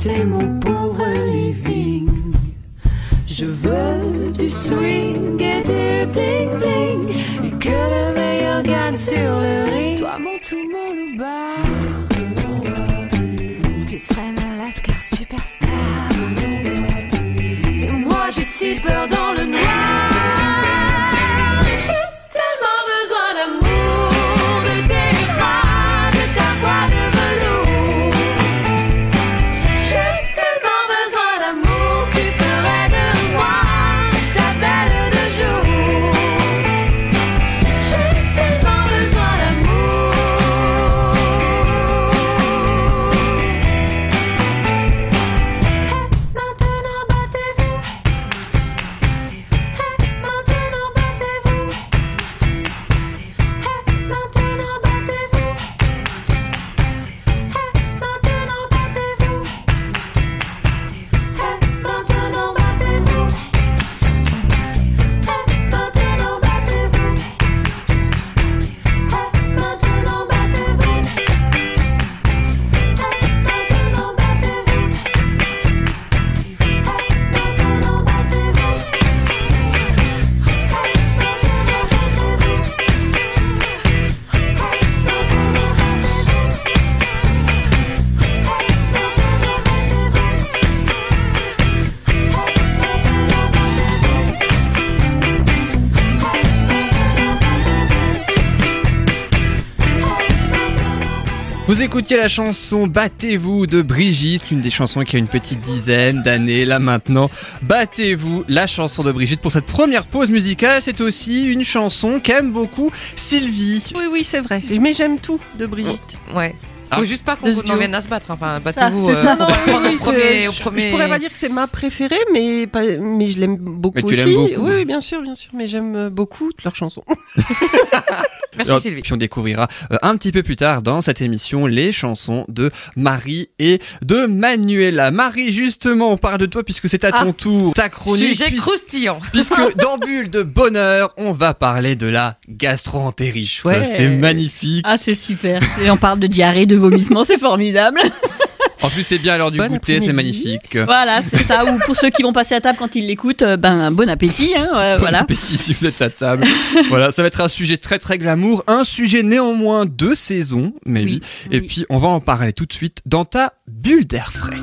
Quitter mon pauvre living. Je veux du swing et du bling bling, et que le meilleur gagne sur le ring. Toi, mon tout, mon louba, tu serais mon lascar superstar. Et moi, j'ai si peur dans le noir. Écoutiez la chanson Battez-vous de Brigitte, l'une des chansons qui a une petite dizaine d'années là maintenant. Battez-vous, la chanson de Brigitte pour cette première pause musicale. C'est aussi une chanson qu'aime beaucoup Sylvie. Oui, oui, c'est vrai. Mais j'aime tout de Brigitte. Ouais. Ah, Faut juste pas qu'on en vienne à se battre. Enfin, battez-vous. C'est ça. euh, faut prendre au premier, au je- premier- Je pourrais pas dire que c'est ma préférée, mais, pas- mais je l'aime beaucoup Mais tu aussi. beaucoup. Oui, oui, bien sûr, bien sûr. Mais j'aime beaucoup leurs chansons. Merci Alors, Sylvie. Puis on découvrira euh, un petit peu plus tard dans cette émission les chansons de Marie et de Manuela. Marie, justement, on parle de toi puisque c'est à ton tour ta chronique. Sujet puis- croustillant. Puisque dans Bulle de bonheur, on va parler de la gastroentérie. Ouais. Ça, c'est magnifique. Ah, c'est super. Et on parle de diarrhée, de vomissement, c'est formidable. En plus, c'est bien à l'heure du Bon goûter, c'est magnifique. Voilà, c'est ça. Ou pour ceux qui vont passer à table quand ils l'écoutent, euh, ben bon appétit. Hein, Bon voilà. appétit si vous êtes à table. voilà, ça va être un sujet très très glamour, un sujet néanmoins de saison, mais oui. Oui, Et oui. puis on va en parler tout de suite dans ta bulle d'air frais.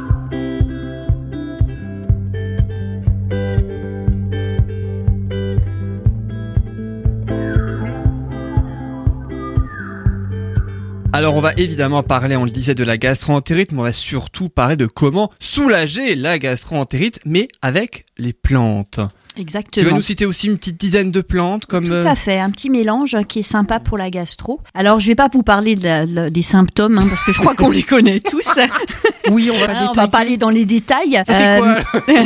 Alors on va évidemment parler, on le disait, de la gastroentérite, mais on va surtout parler de comment soulager la gastroentérite, mais avec les plantes. Tu vas Exactement. nous citer aussi une petite dizaine de plantes comme... Tout euh, à fait, un petit mélange qui est sympa pour la gastro. Alors, je vais pas vous parler de la- de la- des symptômes hein, parce que je crois qu'on les connaît tous. Oui, on va Hein, on va pas aller dans les détails. Ça fait quoi, Euh,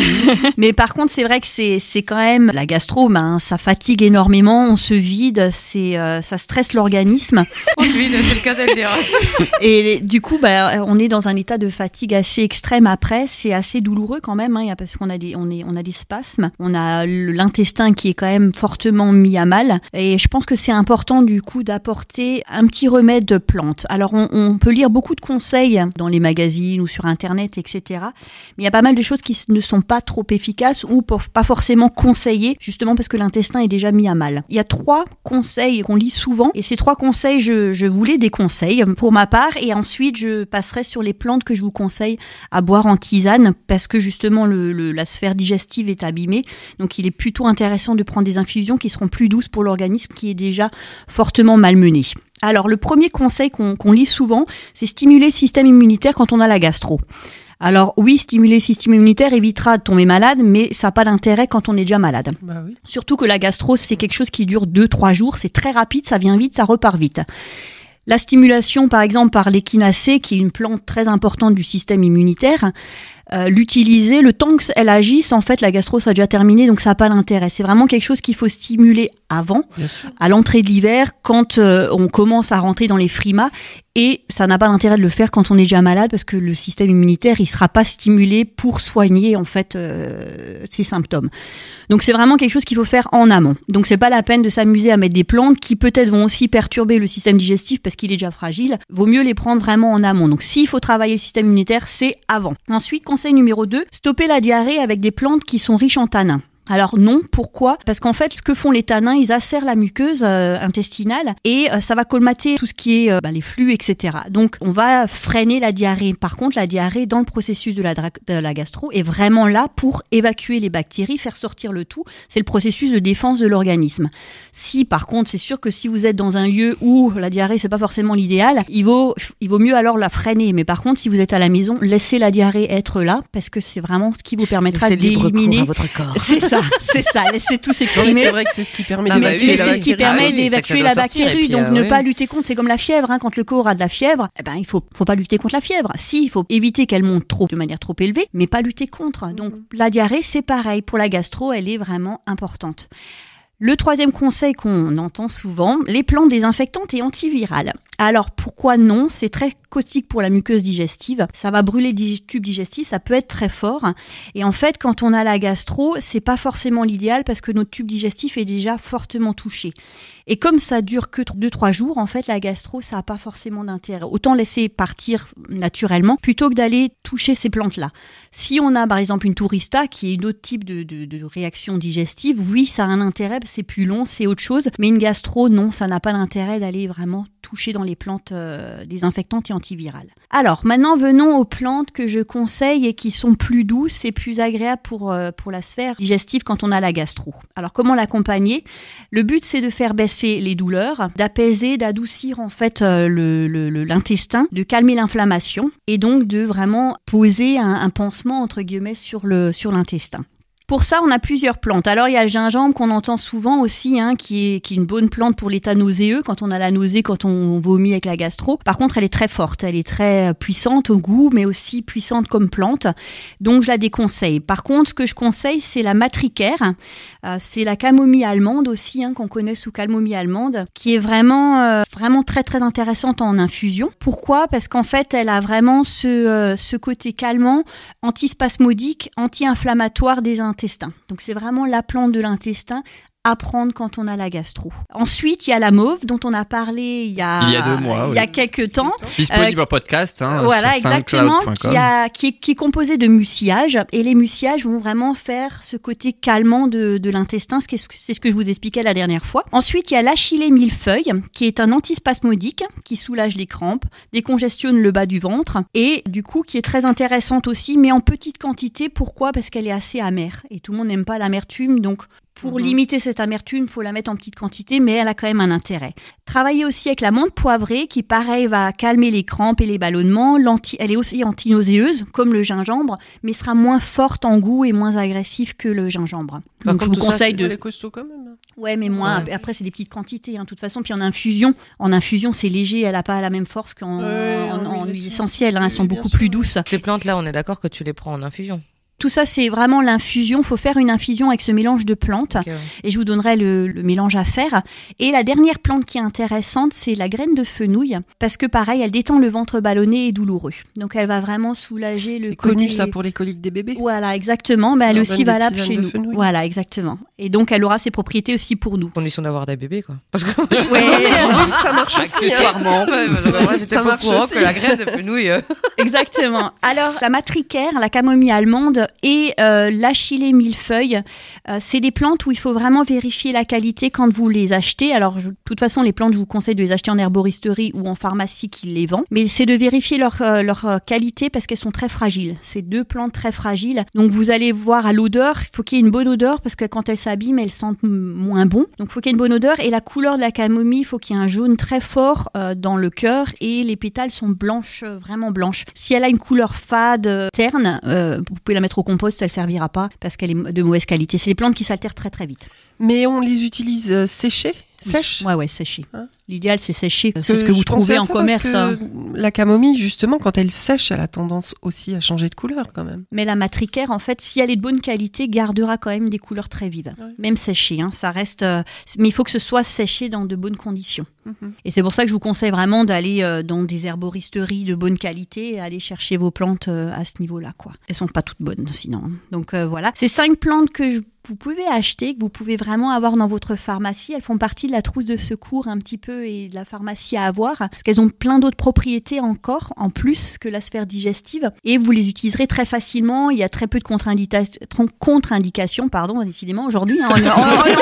mais par contre, c'est vrai que c'est c'est quand même la gastro, ben ça fatigue énormément, on se vide, c'est euh, ça stresse l'organisme On se vide, c'est le cas de le dire. et du coup, ben on est dans un état de fatigue assez extrême après. C'est assez douloureux quand même, hein, parce qu'on a des on est on a des spasmes, on a l'intestin qui est quand même fortement mis à mal. Et je pense que c'est important du coup d'apporter un petit remède de plante. Alors on, peut lire beaucoup de conseils dans les magazines ou sur internet, etc. Mais il y a pas mal de choses qui ne sont pas trop efficaces ou pas forcément conseillées, justement parce que l'intestin est déjà mis à mal. Il y a trois conseils qu'on lit souvent, et ces trois conseils, je, je vous les déconseille pour ma part, et ensuite je passerai sur les plantes que je vous conseille à boire en tisane, parce que justement la sphère digestive est abîmée, donc il est plutôt intéressant de prendre des infusions qui seront plus douces pour l'organisme qui est déjà fortement malmené. Alors le premier conseil qu'on lit souvent, c'est stimuler le système immunitaire quand on a la gastro. Alors oui, stimuler le système immunitaire évitera de tomber malade, mais ça n'a pas d'intérêt quand on est déjà malade. Bah oui. Surtout que la gastro, c'est quelque chose qui dure 2-3 jours, c'est très rapide, ça vient vite, ça repart vite. La stimulation, par exemple, par l'échinacée, qui est une plante très importante du système immunitaire, euh, l'utiliser, le temps qu'elle agisse, en fait, la gastro, a déjà terminé, donc ça n'a pas d'intérêt. C'est vraiment quelque chose qu'il faut stimuler avant, à l'entrée de l'hiver, quand euh, on commence à rentrer dans les frimas, et ça n'a pas d'intérêt de le faire quand on est déjà malade, parce que le système immunitaire, il sera pas stimulé pour soigner, en fait, euh, ces symptômes. Donc c'est vraiment quelque chose qu'il faut faire en amont. Donc c'est pas la peine de s'amuser à mettre des plantes qui peut-être vont aussi perturber le système digestif parce qu'il est déjà fragile. Vaut mieux les prendre vraiment en amont. Donc s'il faut travailler le système immunitaire, c'est avant. Ensuite, conseil numéro 2, stopper la diarrhée avec des plantes qui sont riches en tanins. Alors non, pourquoi? Parce qu'en fait, ce que font les tanins, ils acèrent la muqueuse euh, intestinale et euh, ça va colmater tout ce qui est euh, bah, les flux, etc. Donc on va freiner la diarrhée. Par contre, la diarrhée dans le processus de la, de la gastro est vraiment là pour évacuer les bactéries, faire sortir le tout. C'est le processus de défense de l'organisme. Si par contre, c'est sûr que si vous êtes dans un lieu où la diarrhée c'est pas forcément l'idéal, il vaut il vaut mieux alors la freiner. Mais par contre, si vous êtes à la maison, laissez la diarrhée être là parce que c'est vraiment ce qui vous permettra d'éliminer votre corps. c'est ça, c'est ça. Laissez tout s'exprimer. C'est vrai que c'est ce qui permet Ah bah Mais oui, mais la c'est ce qui bactérie. permet Ah oui, d'évacuer la bactérie. puis, donc euh, ne oui. pas lutter contre, c'est comme la fièvre. Hein, quand le corps a de la fièvre, eh ben il faut, faut pas lutter contre la fièvre. Si, il faut éviter qu'elle monte trop de manière trop élevée, mais pas lutter contre. Donc la diarrhée, c'est pareil. Pour la gastro, elle est vraiment importante. Le troisième conseil qu'on entend souvent, les plantes désinfectantes et antivirales. Alors pourquoi non? C'est très caustique pour la muqueuse digestive. Ça va brûler le tube digestif, ça peut être très fort. Et en fait, quand on a la gastro, c'est pas forcément l'idéal parce que notre tube digestif est déjà fortement touché. Et comme ça dure que 2-3 jours, en fait, la gastro, ça n'a pas forcément d'intérêt. Autant laisser partir naturellement plutôt que d'aller toucher ces plantes-là. Si on a par exemple une tourista qui est une autre type de réaction digestive, oui, ça a un intérêt, c'est plus long, c'est autre chose. Mais une gastro, non, ça n'a pas d'intérêt d'aller vraiment toucher dans les plantes euh, désinfectantes et antivirales. Alors maintenant venons aux plantes que je conseille et qui sont plus douces et plus agréables pour, euh, pour la sphère digestive quand on a la gastro. Alors comment l'accompagner? Le but c'est de faire baisser les douleurs, d'apaiser, d'adoucir en fait euh, l'intestin, de calmer l'inflammation et donc de vraiment poser un, pansement entre guillemets sur le sur l'intestin. Pour ça, on a plusieurs plantes. Alors, il y a le gingembre qu'on entend souvent aussi, hein, qui, est, qui est une bonne plante pour l'état nauséeux, quand on a la nausée, quand on vomit avec la gastro. Par contre, elle est très forte, elle est très puissante au goût, mais aussi puissante comme plante. Donc, je la déconseille. Par contre, ce que je conseille, c'est la matricaire. Euh, c'est la camomille allemande aussi, hein, qu'on connaît sous camomille allemande, qui est vraiment, euh, vraiment très, très intéressante en infusion. Pourquoi? Parce qu'en fait, elle a vraiment ce, euh, ce côté calmant, antispasmodique, anti-inflammatoire des intestins. Donc c'est vraiment la plante de l'intestin à prendre quand on a la gastro. Ensuite, il y a la mauve dont on a parlé il y a, Il y a deux mois, il y a quelques temps. Disponible Euh, en podcast. Hein, voilà, sur exactement, qui, a, qui, est, qui est composé de mucillage. Et les mucillages vont vraiment faire ce côté calmant de, de l'intestin, ce c'est ce que je vous expliquais la dernière fois. Ensuite, il y a l'achillée millefeuille, qui est un antispasmodique, qui soulage les crampes, décongestionne le bas du ventre, et du coup, qui est très intéressante aussi, mais en petite quantité. Pourquoi? Parce qu'elle est assez amère. Et tout le monde n'aime pas l'amertume, donc pour limiter cette amertume, faut la mettre en petite quantité, mais elle a quand même un intérêt. Travailler aussi avec la menthe poivrée, qui pareil va calmer les crampes et les ballonnements. Elle est aussi antinauséeuse, comme le gingembre, mais sera moins forte en goût et moins agressive que le gingembre. Par Donc je vous ça, conseille Elle de. costaud quand même. Ouais, mais moins. Ouais. Après, c'est des petites quantités, hein, de toute façon. Puis en infusion, en infusion, c'est léger. Elle n'a pas la même force qu'en Ouais, en, en en huile essentielle, hein, elles sont beaucoup sûr. plus douces. Ces plantes-là, on est d'accord que tu les prends en infusion. Tout ça, c'est vraiment l'infusion. faut faire une infusion avec ce mélange de plantes. Et je vous donnerai le, le mélange à faire. Et la dernière plante qui est intéressante, c'est la graine de fenouil. Parce que pareil, elle détend le ventre ballonné et douloureux. Donc elle va vraiment soulager le C'est côté... connu ça pour les coliques des bébés. Voilà, exactement. Ben, elle est aussi valable chez de nous. fenouil. Voilà, exactement. Et donc elle aura ses propriétés aussi pour nous. Condition d'avoir des bébés, quoi. Parce que Ouais, ça marche aussi. hein. Accessoirement. Ouais, parce que moi, j'étais Ça pas au courant aussi. que la graine de fenouil. euh, Exactement. Alors, la matricaire, la camomille allemande et euh, l'achillée millefeuille, euh, c'est des plantes où il faut vraiment vérifier la qualité quand vous les achetez. Alors, de toute façon, les plantes, je vous conseille de les acheter en herboristerie ou en pharmacie qui les vend. Mais c'est de vérifier leur, euh, leur euh, qualité parce qu'elles sont très fragiles. C'est deux plantes très fragiles. Donc, vous allez voir à l'odeur, il faut qu'il y ait une bonne odeur parce que quand elles s'abîment, elles sentent moins bon. Donc, il faut qu'il y ait une bonne odeur. Et la couleur de la camomille, il faut qu'il y ait un jaune très fort dans le cœur et les pétales sont blanches, vraiment blanches. Si elle a une couleur fade, terne, vous pouvez la mettre au compost, elle servira pas parce qu'elle est de mauvaise qualité. C'est des plantes qui s'altèrent très très vite. Mais on les utilise euh, séchées, sèches. Ouais, ouais, séchées. Hein L'idéal, c'est. Parce C'est ce que vous trouvez en ça parce commerce. que hein. La camomille, justement, quand elle sèche, elle a tendance aussi à changer de couleur quand même. Mais la matricaire, en fait, si elle est de bonne qualité, gardera quand même des couleurs très vives. Ouais. Même séchée, hein, ça reste. euh, mais il faut que ce soit séché dans de bonnes conditions. Mhm. Et c'est pour ça que je vous conseille vraiment d'aller euh, dans des herboristeries de bonne qualité et aller chercher vos plantes euh, à ce niveau-là, quoi. Elles sont pas toutes bonnes, sinon. hein. Donc voilà. Ces cinq plantes que je- vous pouvez acheter, que vous pouvez vraiment avoir dans votre pharmacie, elles font partie de la trousse de secours un petit peu et de la pharmacie à avoir, parce qu'elles ont plein d'autres propriétés encore, en plus que la sphère digestive, et vous les utiliserez très facilement. Il y a très peu de contre-indications, pardon, décidément aujourd'hui. hein, on, on-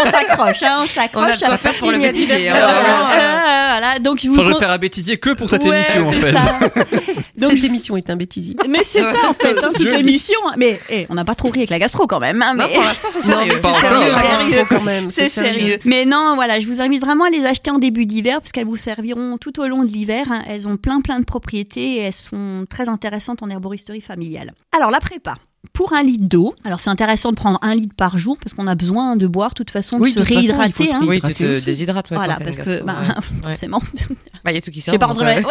on s'accroche, hein, on s'accroche. On a de quoi faire pour le bêtisier, hein, Euh, euh, voilà, donc je vous Faudrait le con- faire à bêtisier que pour cette Ouais, émission en fait. Donc, Cette émission est un bêtisier. mais c'est ça en fait, hein, toute l'émission. Mais eh, on n'a pas trop ri avec la gastro quand même. hein, Non, mais... pour l'instant, c'est sérieux. c'est sérieux, la Sérieux. gastro, quand même. C'est sérieux. Mais non, voilà, je vous invite vraiment à les acheter en début d'hiver parce qu'elles vous serviront tout au long de l'hiver. hein. Elles ont plein plein de propriétés et elles sont très intéressantes en herboristerie familiale. Alors la prépa. Pour un litre d'eau, alors c'est intéressant de prendre un litre par jour parce qu'on a besoin de boire de toute façon, Oui, de se toute façon, il faut réhydrater. se hein. Oui, tu te déshydrates. ouais, Voilà, parce que bah, ouais. Forcément, Bah, il y a tout qui Je sort. vais pas rentrer- ouais,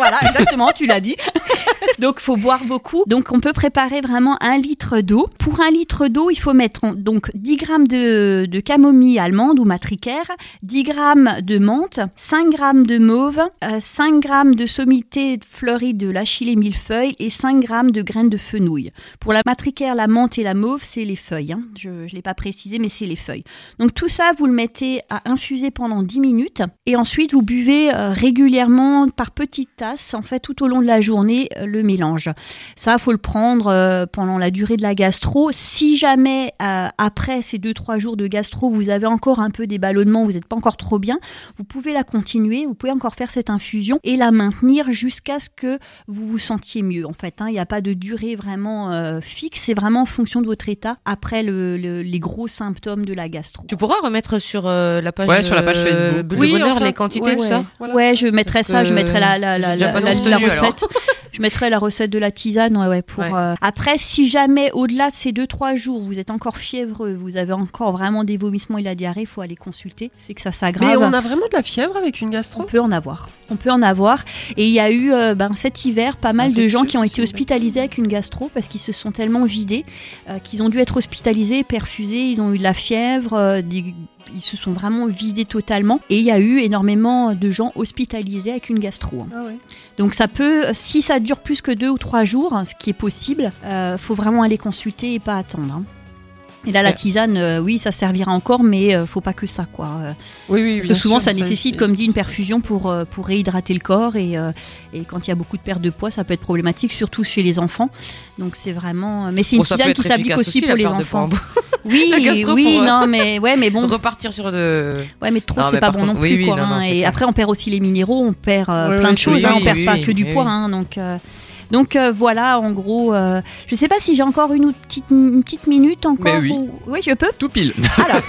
voilà, exactement, tu l'as dit. Donc, faut boire beaucoup. Donc, on peut préparer vraiment un litre d'eau. Pour un litre d'eau, il faut mettre donc 10 grammes de, camomille allemande ou matricaire, 10 grammes de menthe, 5 grammes de mauve, euh, 5 grammes de sommité fleurie de l'achillée millefeuille et 5 grammes de graines de fenouil. Pour la matricaire, la menthe et la mauve, c'est les feuilles. hein. Je ne l'ai pas précisé, mais c'est les feuilles. Donc tout ça, vous le mettez à infuser pendant 10 minutes et ensuite vous buvez euh, régulièrement par petites tasses en fait tout au long de la journée euh, le mélange. Ça, faut le prendre euh, pendant la durée de la gastro. Si jamais euh, après ces deux trois jours de gastro, vous avez encore un peu des ballonnements, vous n'êtes pas encore trop bien, vous pouvez la continuer, vous pouvez encore faire cette infusion et la maintenir jusqu'à ce que vous vous sentiez mieux. En fait, hein. il n'y a pas de durée vraiment euh, fixe, c'est vraiment en fonction de votre état après le- le- les gros symptômes de la gastro. Tu pourras remettre sur euh, la page, Ouais, sur la page Facebook. Bulle de Oui, Bonheur enfin, les quantités, ouais, tout ouais. ça Ouais, je mettrai Parce ça, je mettrai la, la, la, j'ai déjà la, pas la- non la tenu, alors. recette. je mettrai la recette de la tisane, ouais, ouais, pour. Ouais. euh, Après, si jamais au-delà de ces deux trois jours, vous êtes encore fiévreux, vous avez encore vraiment des vomissements et la diarrhée, il faut aller consulter. C'est que ça s'aggrave. Mais on a vraiment de la fièvre avec une gastro? On peut en avoir. On peut en avoir. Et il y a eu euh, ben, cet hiver pas mal de gens qui ont été hospitalisés avec une gastro parce qu'ils se sont tellement vidés euh, qu'ils ont dû être hospitalisés, perfusés. Ils ont eu de la fièvre. euh, des- Ils se sont vraiment vidés totalement. Et il y a eu énormément de gens hospitalisés avec une gastro. hein. Ah ouais. Donc ça peut, si ça dure plus que deux ou trois jours, hein, ce qui est possible, euh, faut vraiment aller consulter et pas attendre. Hein. Et là, la tisane, euh, oui, ça servira encore, mais euh, faut pas que ça, quoi. Euh, Oui, oui, parce que souvent, sûr, ça nécessite, comme dit, une perfusion pour, euh, pour réhydrater le corps. Et, et quand il y a beaucoup de perte de poids, ça peut être problématique, surtout chez les enfants. Donc, c'est vraiment. Mais c'est une Bon, tisane qui s'applique aussi aussi, pour les enfants. poids. Oui, oui, pour, non, mais ouais, mais bon. Repartir sur de. Ouais, mais trop, c'est pas bon non plus, oui, oui, quoi. non, non, hein. et clair. après, on perd aussi les minéraux, on perd plein de choses, hein, on perd pas que du poids, hein, donc. Donc euh, voilà, en gros, euh, je sais pas si j'ai encore une, petite, une petite minute encore. Mais oui. ou- Oui, je peux. Tout pile. Alors,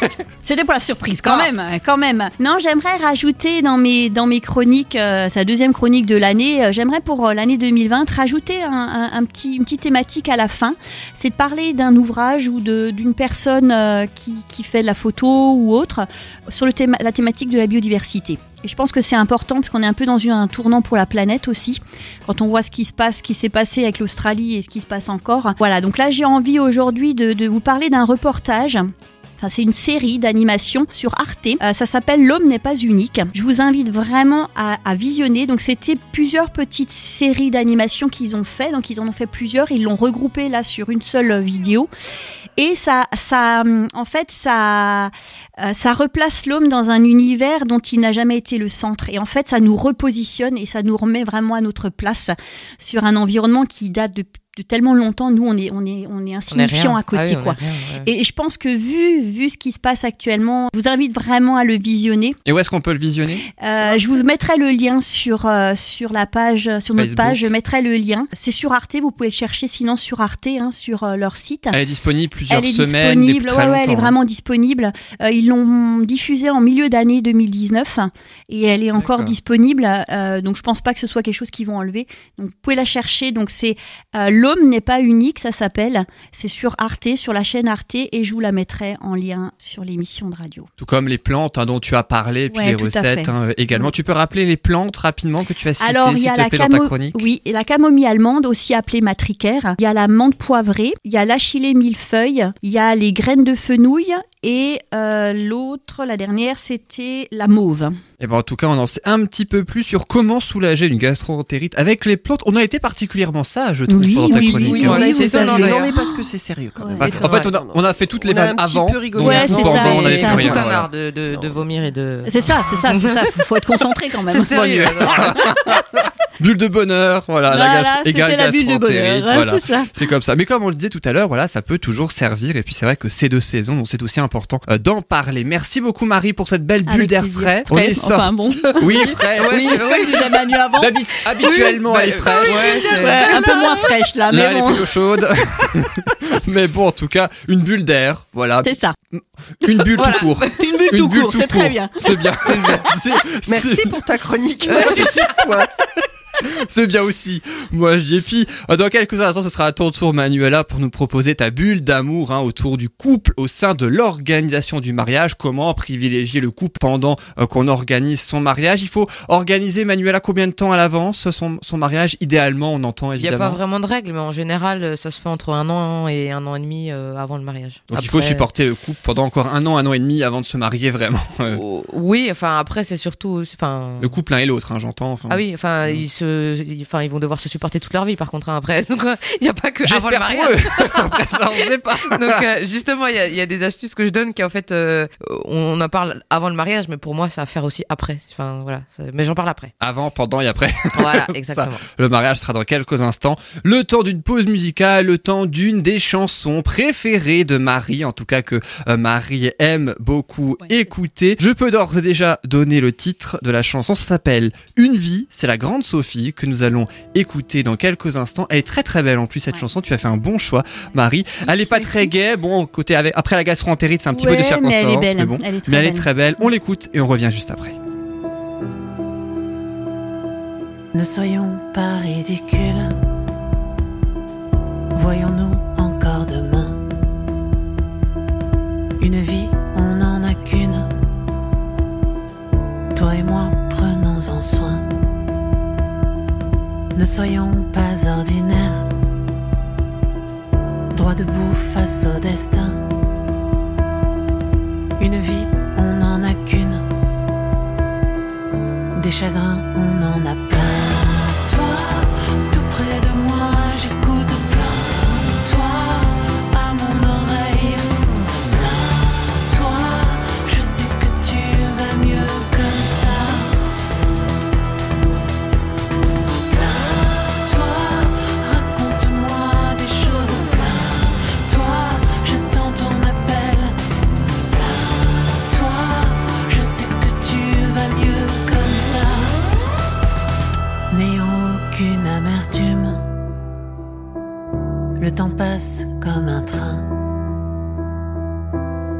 c'était pour la surprise quand même, euh, quand même. Non, j'aimerais rajouter dans mes dans mes chroniques, euh, sa deuxième chronique de l'année, j'aimerais pour l'année 2020 rajouter un, un- un petit une petite thématique à la fin. C'est de parler d'un ouvrage ou d'une personne qui qui fait de la photo ou autre sur le la thématique de la biodiversité. Et je pense que c'est important parce qu'on est un peu dans un tournant pour la planète aussi. Quand on voit ce qui se passe, ce qui s'est passé avec l'Australie et ce qui se passe encore. Voilà, donc là j'ai envie aujourd'hui de, de vous parler d'un reportage Enfin, c'est une série d'animation sur Arte. Euh, ça s'appelle L'homme n'est pas unique. Je vous invite vraiment à, à visionner. Donc, c'était plusieurs petites séries d'animation qu'ils ont fait. Donc, ils en ont fait plusieurs. Ils l'ont regroupé là sur une seule vidéo. Et ça, ça, en fait, ça, euh, ça replace l'homme dans un univers dont il n'a jamais été le centre. Et en fait, ça nous repositionne et ça nous remet vraiment à notre place sur un environnement qui date de, tellement longtemps. Nous, on est, on est, on est On est insignifiant à côté, Ah oui, quoi. rien, ouais. Et je pense que vu, vu ce qui se passe actuellement, je vous invite vraiment à le visionner. Et où est-ce qu'on peut le visionner? Euh, je vous mettrai le lien sur, euh, sur la page, sur notre Facebook. page. Je mettrai le lien. C'est sur Arte. Vous pouvez le chercher sinon sur Arte, hein, sur euh, leur site. Elle est disponible plusieurs Elle est semaines, depuis disponible, très ouais, elle est hein. vraiment disponible. Ils l'ont diffusée en milieu d'année 2019 et elle est encore disponible. Donc je pense pas que ce soit quelque chose qu'ils vont enlever. Donc vous pouvez la chercher. Donc c'est l'homme n'est pas unique, ça s'appelle. C'est sur Arte, sur la chaîne Arte et je vous la mettrai en lien sur l'émission de radio. Tout comme les plantes hein, dont tu as parlé, puis Ouais, les recettes hein, également. Tu peux rappeler les plantes rapidement que tu as citées, Alors, il y a la plaît, dans ta camo- chronique? Oui, et la camomille allemande, aussi appelée matricaire. Il y a la menthe poivrée, il y a l'achillée millefeuille, il y a les graines de fenouil et euh, l'autre, la dernière, c'était la mauve. Et ben en tout cas, on en sait un petit peu plus sur comment soulager une gastroentérite avec les plantes. On a été particulièrement sage, je trouve, Oui, pendant ta oui, chronique. Oui, hein. c'est étonnant, sérieux. Non, mais parce que c'est sérieux quand même. Ouais. En fait, on a, on a fait toutes les vannes un petit avant. Ouais, c'est ça, on avait c'est tout un voilà. art de, de, de vomir et de. C'est ça, c'est ça, c'est ça. Faut, faut être concentré quand même. C'est sérieux. Bulle de bonheur, voilà, la Voilà, égale la bulle de gastroentérite, bonheur, hein, voilà. c'est ça. C'est comme ça. Mais comme on le disait tout à l'heure, voilà, ça peut toujours servir. Et puis c'est vrai que c'est deux saisons, donc c'est aussi important euh, d'en parler. Merci beaucoup Marie pour cette belle bulle d'air frais. Frais, enfin, bon. Oui, frais. Oui, oui, déjà Manu avant. Habituellement, elle est fraîche. Ouais, un peu moins fraîche là, Là, mais elle est plutôt chaude. mais bon, en tout cas, une bulle d'air. Voilà. C'est ça. Une bulle Voilà. tout court. Une bulle tout court, c'est très bien. C'est bien. Merci c'est- pour ta chronique. C'est bien aussi. Moi, j'y ai. Puis, euh, dans quelques instants, ce sera à ton tour, Manuela, pour nous proposer ta bulle d'amour hein, autour du couple au sein de l'organisation du mariage. Comment privilégier le couple pendant euh, qu'on organise son mariage? Il faut organiser, Manuela, combien de temps à l'avance son, son mariage? Idéalement, on entend Il n'y a évidemment. pas vraiment de règles, mais en général, euh, ça se fait entre un an et un an et demi euh, avant le mariage. Donc, il faut supporter le couple pendant encore un an, un an et demi avant de se marier vraiment. Euh, Oh, Oui, enfin après c'est surtout, enfin. Le couple l'un et l'autre, hein, j'entends. Enfin, Ah oui, enfin ils se se, enfin, ils vont devoir se supporter toute leur vie. Par contre, hein, après, donc il n'y a pas que avant le mariage. pour eux. Après ça, on sait pas. Donc euh, justement, il y a, il y a des astuces que je donne qui en fait, euh, on en parle avant le mariage, mais pour moi, ça à faire aussi après. Enfin voilà, ça- mais j'en parle après. Avant, pendant et après. Voilà, Ça, exactement. le mariage sera dans quelques instants. Le temps d'une pause musicale, le temps d'une des chansons préférées de Marie, en tout cas que euh, Marie aime beaucoup écouter. Je peux d'ores et déjà donner le titre de la chanson. Ça s'appelle Une vie. C'est la grande Sophie que nous allons écouter dans quelques instants. Elle est très très belle en plus cette chanson. Tu as fait un bon choix, Marie. Elle est pas très gaie. Bon, côté avec, après la gastroentérite, c'est un petit peu de Ouais, mais circonstance. elle est belle. bon. Elle est très mais elle est très belle. On l'écoute et on revient juste après. Ne soyons pas ridicules. Voyons-nous encore demain. Une vie, Ne soyons pas ordinaires. Droit debout face au destin. Une vie, on n'en a qu'une. Des chagrins, on en a plein. Passe comme un train.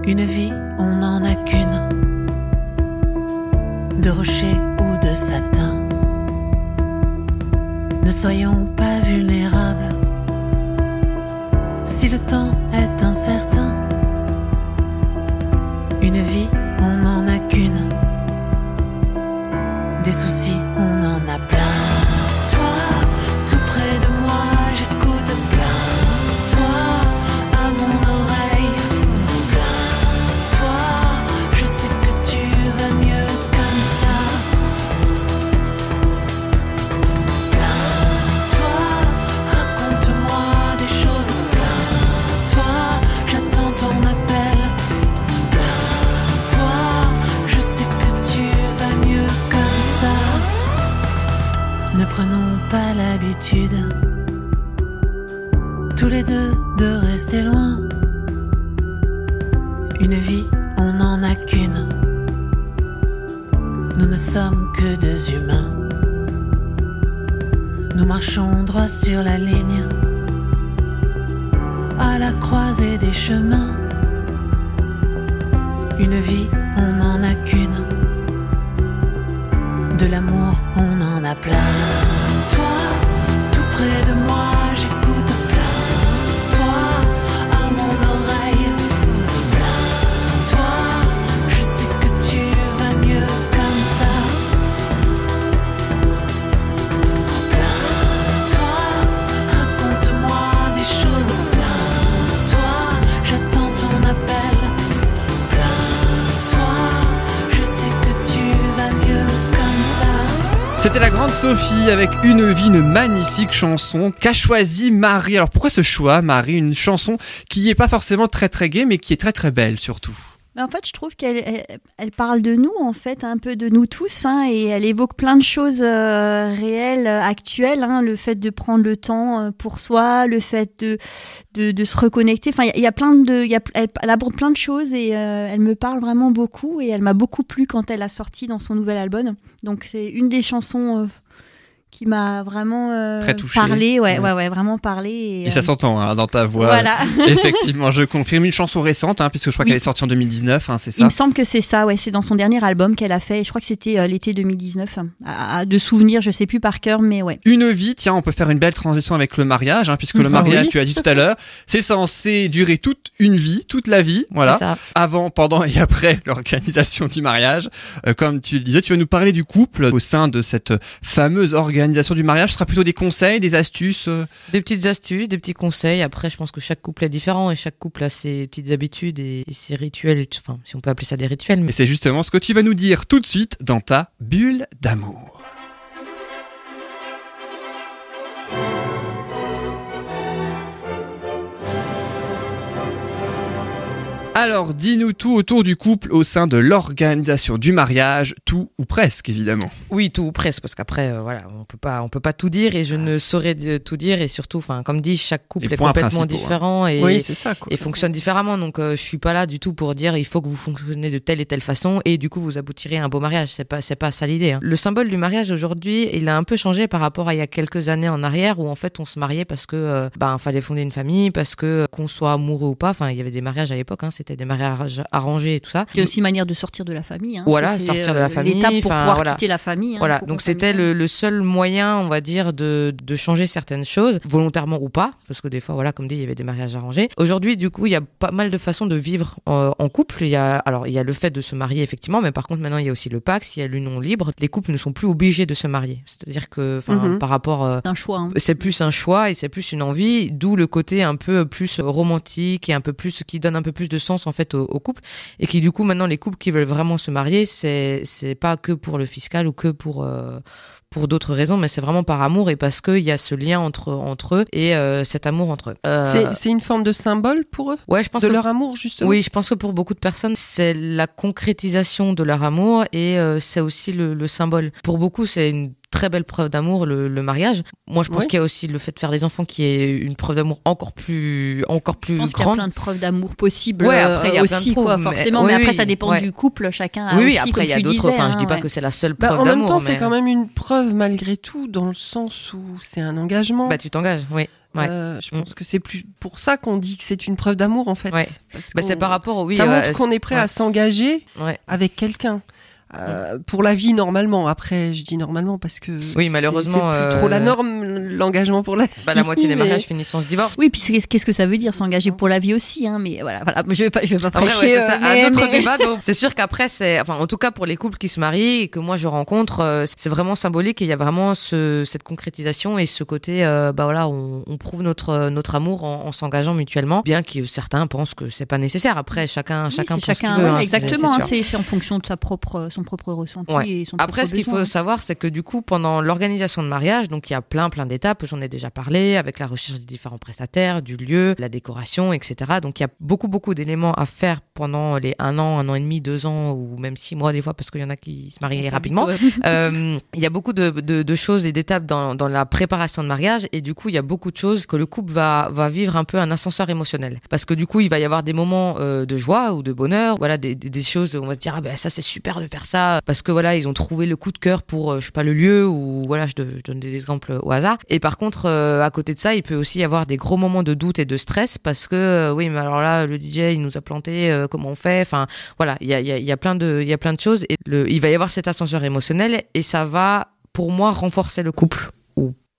Une vie, on n'en a qu'une, de rocher ou de satin. Ne soyons pas marchons droit sur la ligne, à la croisée des chemins. Une vie, on n'en a qu'une. De l'amour, on en a plein. Toi, tout près de moi, C'était la grande Sophie avec Une vie, une magnifique chanson qu'a choisi Marie. Alors pourquoi ce choix, Marie? Une chanson qui est pas forcément très très gaie, mais qui est très très belle surtout. En fait, je trouve qu'elle elle, parle de nous, en fait, un peu de nous tous, hein, et elle évoque plein de choses euh, réelles, euh, actuelles, hein, le fait de prendre le temps euh, pour soi, le fait de, de, de se reconnecter. Enfin, il y a- plein de, y a, elle, aborde plein de choses et elle me parle vraiment beaucoup et elle m'a beaucoup plu quand elle a sorti dans son nouvel album. Donc, c'est une des chansons qui m'a vraiment euh, Très parlé, ouais, Ouais. ouais, ouais, vraiment parlé. Et, Et ça euh, s'entend hein, dans ta voix. Voilà. Effectivement, je confirme une chanson récente, hein, puisque je crois Oui. qu'elle est sortie en 2019, hein, c'est Il ça me semble que c'est ça, ouais, c'est dans son dernier album qu'elle a fait. Je crois que c'était euh, l'été 2019. À, à- de souvenirs, je sais plus par cœur, mais ouais. Une vie, tiens, on peut faire une belle transition avec le mariage, hein, puisque le Ah mariage, oui. tu as dit tout à l'heure, c'est censé durer toute une vie, toute la vie, voilà. Ça. Avant, pendant et après l'organisation du mariage. Euh, comme tu le disais, tu vas nous parler du couple au sein de cette fameuse organisation du mariage. Ce sera plutôt des conseils, des astuces. euh, Des petites astuces, des petits conseils. Après, je pense que chaque couple est différent et chaque couple a ses petites habitudes et, et ses rituels. Enfin, si on peut appeler ça des rituels. Mais Et c'est justement ce que tu vas nous dire tout de suite dans ta bulle d'amour. Alors, dis-nous tout autour du couple au sein de l'organisation du mariage, tout ou presque évidemment. Oui, tout ou presque, parce qu'après, euh, voilà, on peut pas, on peut pas tout dire et je ne saurais tout dire et surtout, enfin, comme dit, chaque couple Les est complètement hein. différent et, Oui, c'est ça, quoi. et fonctionne différemment. Donc, euh, je suis pas là du tout pour dire il faut que vous fonctionnez de telle et telle façon et du coup vous aboutirez à un beau mariage. C'est pas, c'est pas ça l'idée. hein. Le symbole du mariage aujourd'hui, il a un peu changé par rapport à il y a quelques années en arrière où en fait on se mariait parce que, euh, ben, fallait fonder une famille, parce que euh, qu'on soit amoureux ou pas. Enfin, il y avait des mariages à l'époque, hein, c'était des mariages arrangés et tout ça. C'est aussi une manière de sortir de la famille. hein. Voilà, sortir de euh, la famille. L'étape pour pouvoir voilà. quitter la famille. hein, Voilà, donc c'était le, le seul moyen, on va dire, de, de changer certaines choses, volontairement ou pas, parce que des fois, voilà, comme dit, il y avait des mariages arrangés. Aujourd'hui, du coup, il y a pas mal de façons de vivre euh, en couple. Il y a, alors, il y a le fait de se marier, effectivement, mais par contre, maintenant, il y a aussi le Pax, il y a l'union libre. Les couples ne sont plus obligés de se marier. C'est-à-dire que, enfin, Mhm. par rapport. euh, C'est un choix. hein. c'est plus un choix et c'est plus une envie, d'où le côté un peu plus romantique et un peu plus qui donne un peu plus de sens en fait au, au couple et qui du coup maintenant les couples qui veulent vraiment se marier, c'est c'est pas que pour le fiscal ou que pour euh, pour d'autres raisons, mais c'est vraiment par amour et parce qu'il y a ce lien entre entre eux et euh, cet amour entre eux. Euh, C'est- C'est une forme de symbole pour eux? Ouais, je pense De que- leur amour, justement? Oui, je pense que pour beaucoup de personnes, c'est la concrétisation de leur amour et euh, c'est aussi le, le symbole. Pour beaucoup, c'est une très belle preuve d'amour le, le mariage. Moi, je pense qu'il y a aussi le fait de faire des enfants qui est une preuve d'amour encore plus encore plus Je pense qu'il y a grande. plein de preuves d'amour possibles Ouais, euh, après, il y a plein de aussi, mais- forcément. oui, mais après, ça dépend ouais. du couple. Chacun a oui, aussi, après il y a d'autres. je dis hein, pas ouais. que c'est la seule Bah, preuve en même d'amour. temps, c'est quand même une preuve malgré tout, dans le sens où c'est un engagement. Bah, tu t'engages, oui. Ouais. Euh, je pense que c'est plus pour ça qu'on dit que c'est une preuve d'amour en fait. Ouais. Bah, c'est par rapport au- oui, ça euh, montre qu'on est prêt ouais. à s'engager avec quelqu'un. Euh, pour la vie normalement. Après, je dis normalement parce que Oui, c'est- malheureusement, c'est plus trop la euh, norme l'engagement pour la vie. Bah, la moitié des mais- mariages finissent en se divorce. Oui, puis qu'est-ce que ça veut dire s'engager pour la vie aussi, hein, mais voilà, voilà, je vais pas, je vais pas ouais, prêcher. c'est ça, euh, mais- un autre mais- débat. donc, C'est sûr qu'après, c'est, enfin, en tout cas pour les couples qui se marient et que moi je rencontre, c'est vraiment symbolique. Et il y a vraiment ce, cette concrétisation et ce côté, euh, bah voilà, on, on prouve notre notre amour en, en s'engageant mutuellement, bien que certains pensent que c'est pas nécessaire. Après, chacun Oui, chacun pense ce qu'il chacun, veut, ouais, hein, exactement. hein, c'est. C'est c'est en fonction de sa propre, son propre ressenti Ouais. et son Après, ce qu'il faut savoir, c'est que du coup, pendant l'organisation de mariage, donc il y a plein, plein d'étapes. J'en ai déjà parlé avec la recherche des différents prestataires, du lieu, la décoration, etc. Donc il y a beaucoup, beaucoup d'éléments à faire pendant les un an, un an et demi, deux ans ou même six mois des fois, parce qu'il y en a qui se marient rapidement. Euh, Il y a beaucoup de, de, de choses et d'étapes dans, dans la préparation de mariage et du coup, il y a beaucoup de choses que le couple va, va vivre un peu un ascenseur émotionnel. Parce que du coup, il va y avoir des moments euh, de joie ou de bonheur, voilà, des, des, des choses où on va se dire, ah ben ça c'est super de faire ça, parce que voilà, ils ont trouvé le coup de cœur pour, euh, je sais pas, le lieu ou voilà, je, donne des exemples au hasard. Et par contre, euh, à côté de ça, il peut aussi y avoir des gros moments de doute et de stress parce que, euh, oui, mais alors là, le DJ, il nous a planté, comment on fait? Enfin, voilà, il y a, y, a, y a plein de, il y a plein de choses et le, il va y avoir cet ascenseur émotionnel et ça va, pour moi, renforcer le couple ou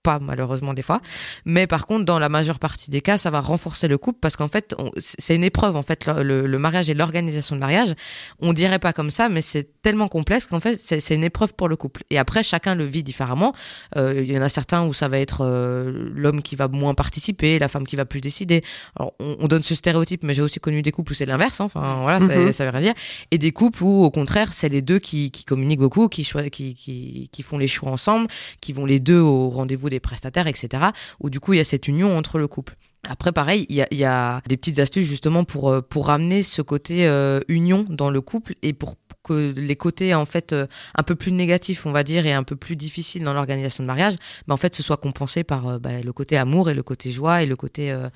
pas malheureusement des fois. Mais par contre dans la majeure partie des cas ça va renforcer le couple parce qu'en fait c'est une épreuve en fait le, le- le mariage et l'organisation de mariage. On dirait pas comme ça mais c'est tellement complexe qu'en fait c'est une épreuve pour le couple. Et après chacun le vit différemment. Euh, il y en a certains où ça va être euh, l'homme qui va moins participer la femme qui va plus décider. Alors on, on donne ce stéréotype mais j'ai aussi connu des couples où c'est l'inverse hein. enfin voilà ça- Mhm. ça veut rien dire. Et des couples où au contraire c'est les deux qui, qui communiquent beaucoup qui, qui, qui, qui font les choix ensemble qui vont les deux au rendez-vous des prestataires etc où du coup il y a cette union entre le couple. Après, pareil, il y a, des petites astuces justement pour, euh, pour ramener ce côté euh, union dans le couple et pour que les côtés en fait euh, un peu plus négatifs, on va dire, et un peu plus difficiles dans l'organisation de mariage, bah, en fait, ce soit compensé par euh, bah, le côté amour et le côté joie et le côté euh,